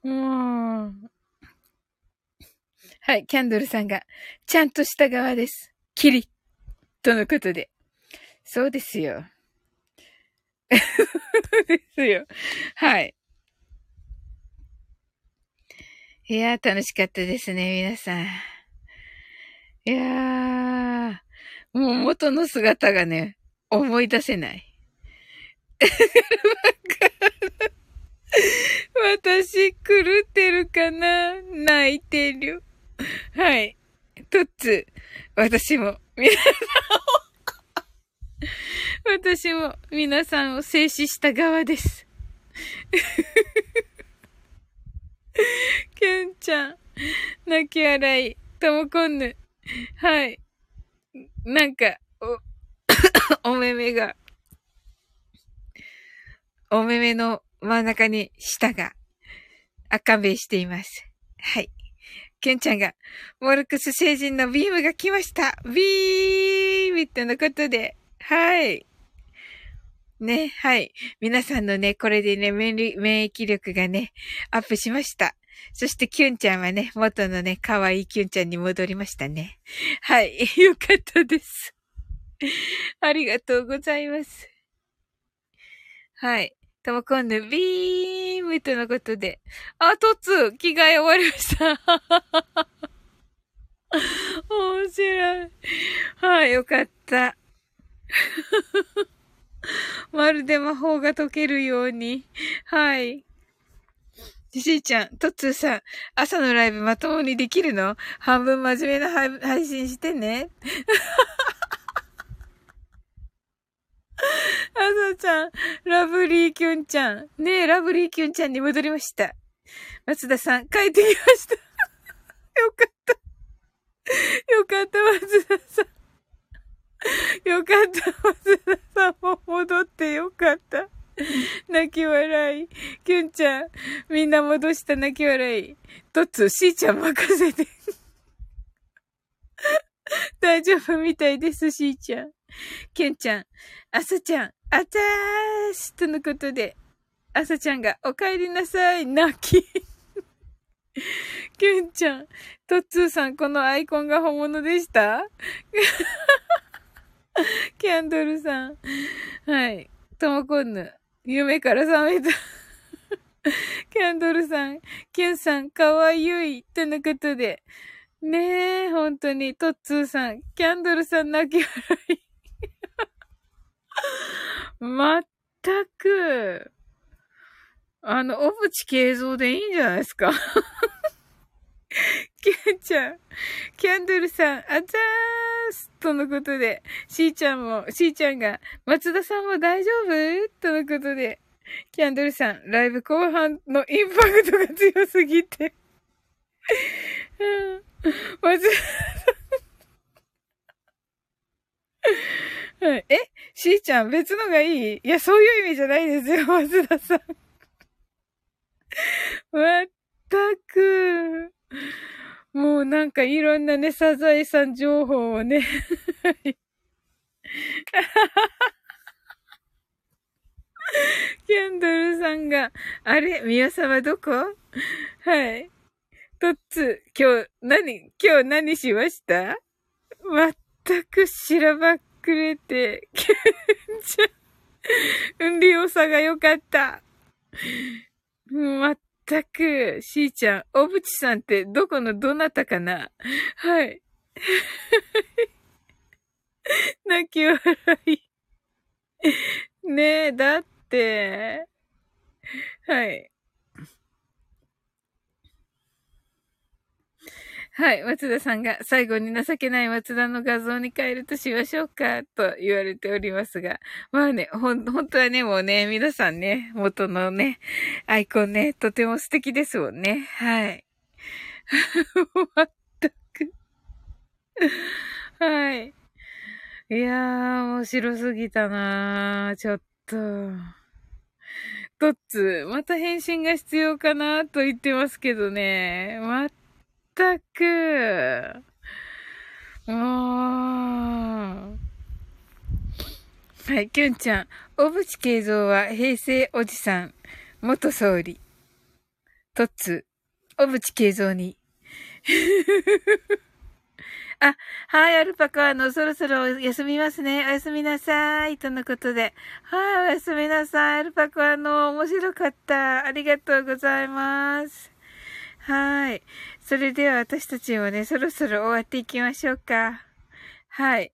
もう。はい、キャンドルさんが、ちゃんとした側です。キリとのことで。そうですよ。<laughs> ですよ。はい。いやー、楽しかったですね、皆さん。いやー、もう元の姿がね、思い出せない。<laughs> 私、狂ってるかな？泣いてる。はい。とっつ、私も、皆さんを私も皆さんを静止した側です。ケンちゃん、泣き笑い、ともこんぬ。はい。なんか、お、<coughs> お目目が、お目目の真ん中に舌が赤べしています。はい。ケンちゃんが、モルクス星人のビームが来ましたビームとのことで、はい。ね、はい。皆さんのね、これでね、免疫力がね、アップしました。そして、キュンちゃんはね、元のね、可愛いキュンちゃんに戻りましたね。はい。<laughs> よかったです。ありがとうございます。はい。ともこんぬ、ビームとのことで。あ、とつ、着替え終わりました。<laughs> 面白い。はい、よかった。<laughs> まるで魔法が解けるように。はい。じしーちゃん、とっつーさん、朝のライブまともにできるの？半分真面目な配信してね。<laughs> あさちゃん、ラブリーキュンちゃん。ねえ、ラブリーキュンちゃんに戻りました。松田さん、帰ってきました。<laughs> よかった。よかった、松田さん。<laughs> よかった、松田さんも戻ってよかった。<laughs> 泣き笑い。キュンちゃん、みんな戻した泣き笑い。とつ、しーちゃん任せて。<laughs> 大丈夫みたいです、しーちゃん。キュンちゃん、あさちゃん、あたーしとのことで、あさちゃんがお帰りなさい、泣き。キュンちゃん、トッツーさん、このアイコンが本物でした？<laughs> キャンドルさん。はい。ともこんぬ。夢から覚めた。<laughs> キャンドルさん、キュンさん、かわゆい。とのことで。ねえ、本当に、トッツーさん、キャンドルさん泣き笑い。まったく。あの、小渕慶三でいいんじゃないですか <laughs> <laughs> キャンちゃん、キャンドルさん、あざーす。とのことで、しーちゃんも、しーちゃんが、松田さんも大丈夫？とのことで、キャンドルさん、ライブ後半のインパクトが強すぎて、松田さん。はい。え？しーちゃん、別のがいい？いや、そういう意味じゃないですよ、松田さん。まったく。もうなんかいろんなね、サザエさん情報をね。キャンドルさんが、あれ宮様どこ？はい。トッツ、今日、何、今日何しました？まったくしらばっくれて、キュンちゃん、うんりおさがよかった。まったく、しーちゃん、おぶちさんってどこのどなたかな？<laughs> はい。<laughs> 泣き笑い。<laughs> ねえ、だって、はい。はい。松田さんが最後に情けない松田の画像に変えるとしましょうかと言われておりますが。まあね、ほん、本当はね、もうね、皆さんね、元のね、アイコンね、とても素敵ですもんね。はい。まったく。はい。いやー、面白すぎたなー。ちょっと。トッツ、また返信が必要かなと言ってますけどね。ったく。もう。はい、きゅんちゃん。小渕慶三は平成おじさん。元総理。とっつ。小渕慶三に。<laughs> あ、はい、アルパカ、あの、そろそろ休みますね。おやすみなさい。とのことで。はい、おやすみなさい。アルパカ、あの、面白かった。ありがとうございます。はい。それでは私たちもね、そろそろ終わっていきましょうか。はい。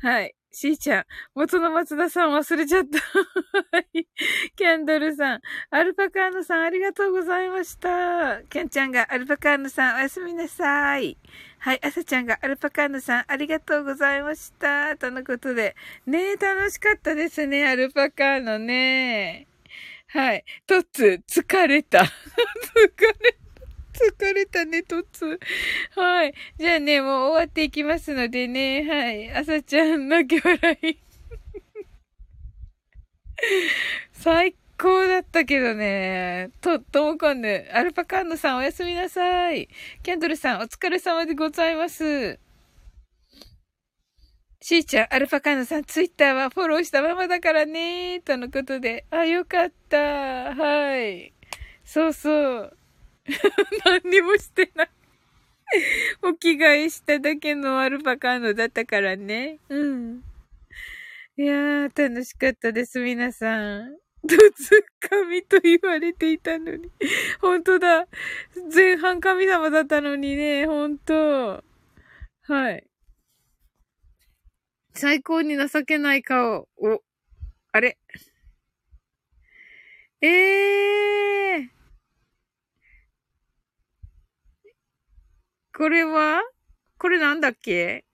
はい。しーちゃん、元の松田さん忘れちゃった。はい。キャンドルさん、アルパカーノさんありがとうございました。キャンちゃんがアルパカーノさんおやすみなさい。はい。朝ちゃんがアルパカーノさんありがとうございました。とのことで。ねえ、楽しかったですね、アルパカーノね。はい。とつ、疲れた。<laughs> 疲れた。疲れたね、とつ。はい。じゃあね、もう終わっていきますのでね。はい。朝ちゃん、泣き笑い。最高だったけどね。と、ともこんぬ。アルパカンヌさんおやすみなさい。キャンドルさんお疲れ様でございます。しーちゃん、アルパカノさん、ツイッターはフォローしたままだからねとのことで。あ、よかった。はい。そうそう。<laughs> 何にもしてないお着替えしただけのアルパカーノだったからね。うん。いやー、楽しかったです、皆さん。突神と言われていたのに。本当だ。前半神様だったのにね、本当はい。最高に情けない顔。お、あれ？ええー。これは？これなんだっけ？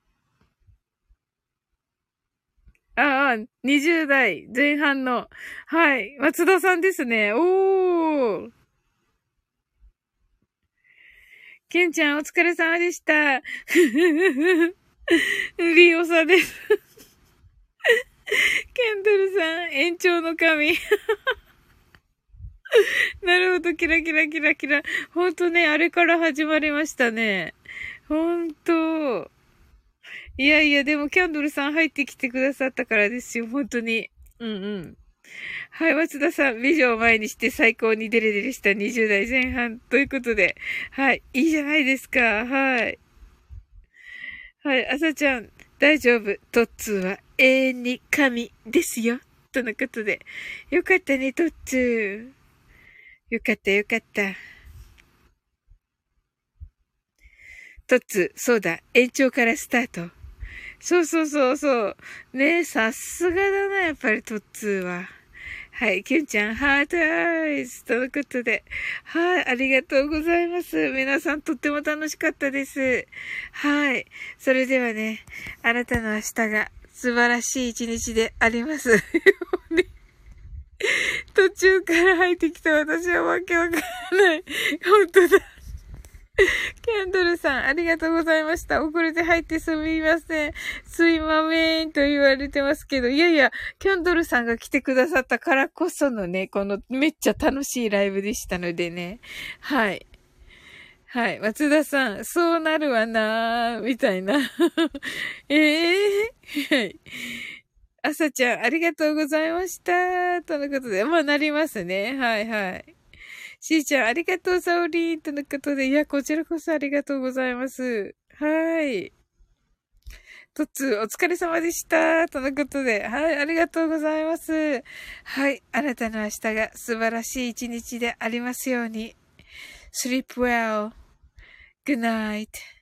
ああ、20代前半の。はい。松田さんですね。おー。ケンちゃんお疲れ様でした。<laughs> リオサです。<laughs> ケンドルさん、延長の神。<laughs> なるほど、キラキラキラキラ。ほんとね、あれから始まりましたね。ほんと。いやいや、でもキャンドルさん入ってきてくださったからですよ、本当に。うんうん。はい、松田さん、美女を前にして最高にデレデレした20代前半ということで。はい、いいじゃないですか。はい。はい、朝ちゃん、大丈夫。トッツーは永遠に神ですよ。とのことで。よかったね、トッツー。よかった、よかった。トッツ、そうだ、延長からスタート。そうそうそうそう。ねさすがだな、やっぱりトッツーは。はい、キュンちゃん、 heart eyes とのことで。はい、ありがとうございます。皆さんとっても楽しかったです。はい。それではね、あなたの明日が素晴らしい一日であります。途中から入ってきた私はわけわからない。本当だ。キャンドルさん、ありがとうございました。遅れて入ってすみません。すいまめーんと言われてますけど、いやいや、キャンドルさんが来てくださったからこそのね、このめっちゃ楽しいライブでしたのでね。はい。はい。松田さん、そうなるわなー、みたいな。え <laughs> えー、はい。朝ちゃん、ありがとうございました。とのことで、まあ、なりますね。はいはい。しーちゃん、ありがとう、サオリーンとのことで、いや、こちらこそありがとうございます。はい。とつ、お疲れ様でした。とのことで、はい、ありがとうございます。はい、あなたの明日が素晴らしい一日でありますように。sleep well. Good night.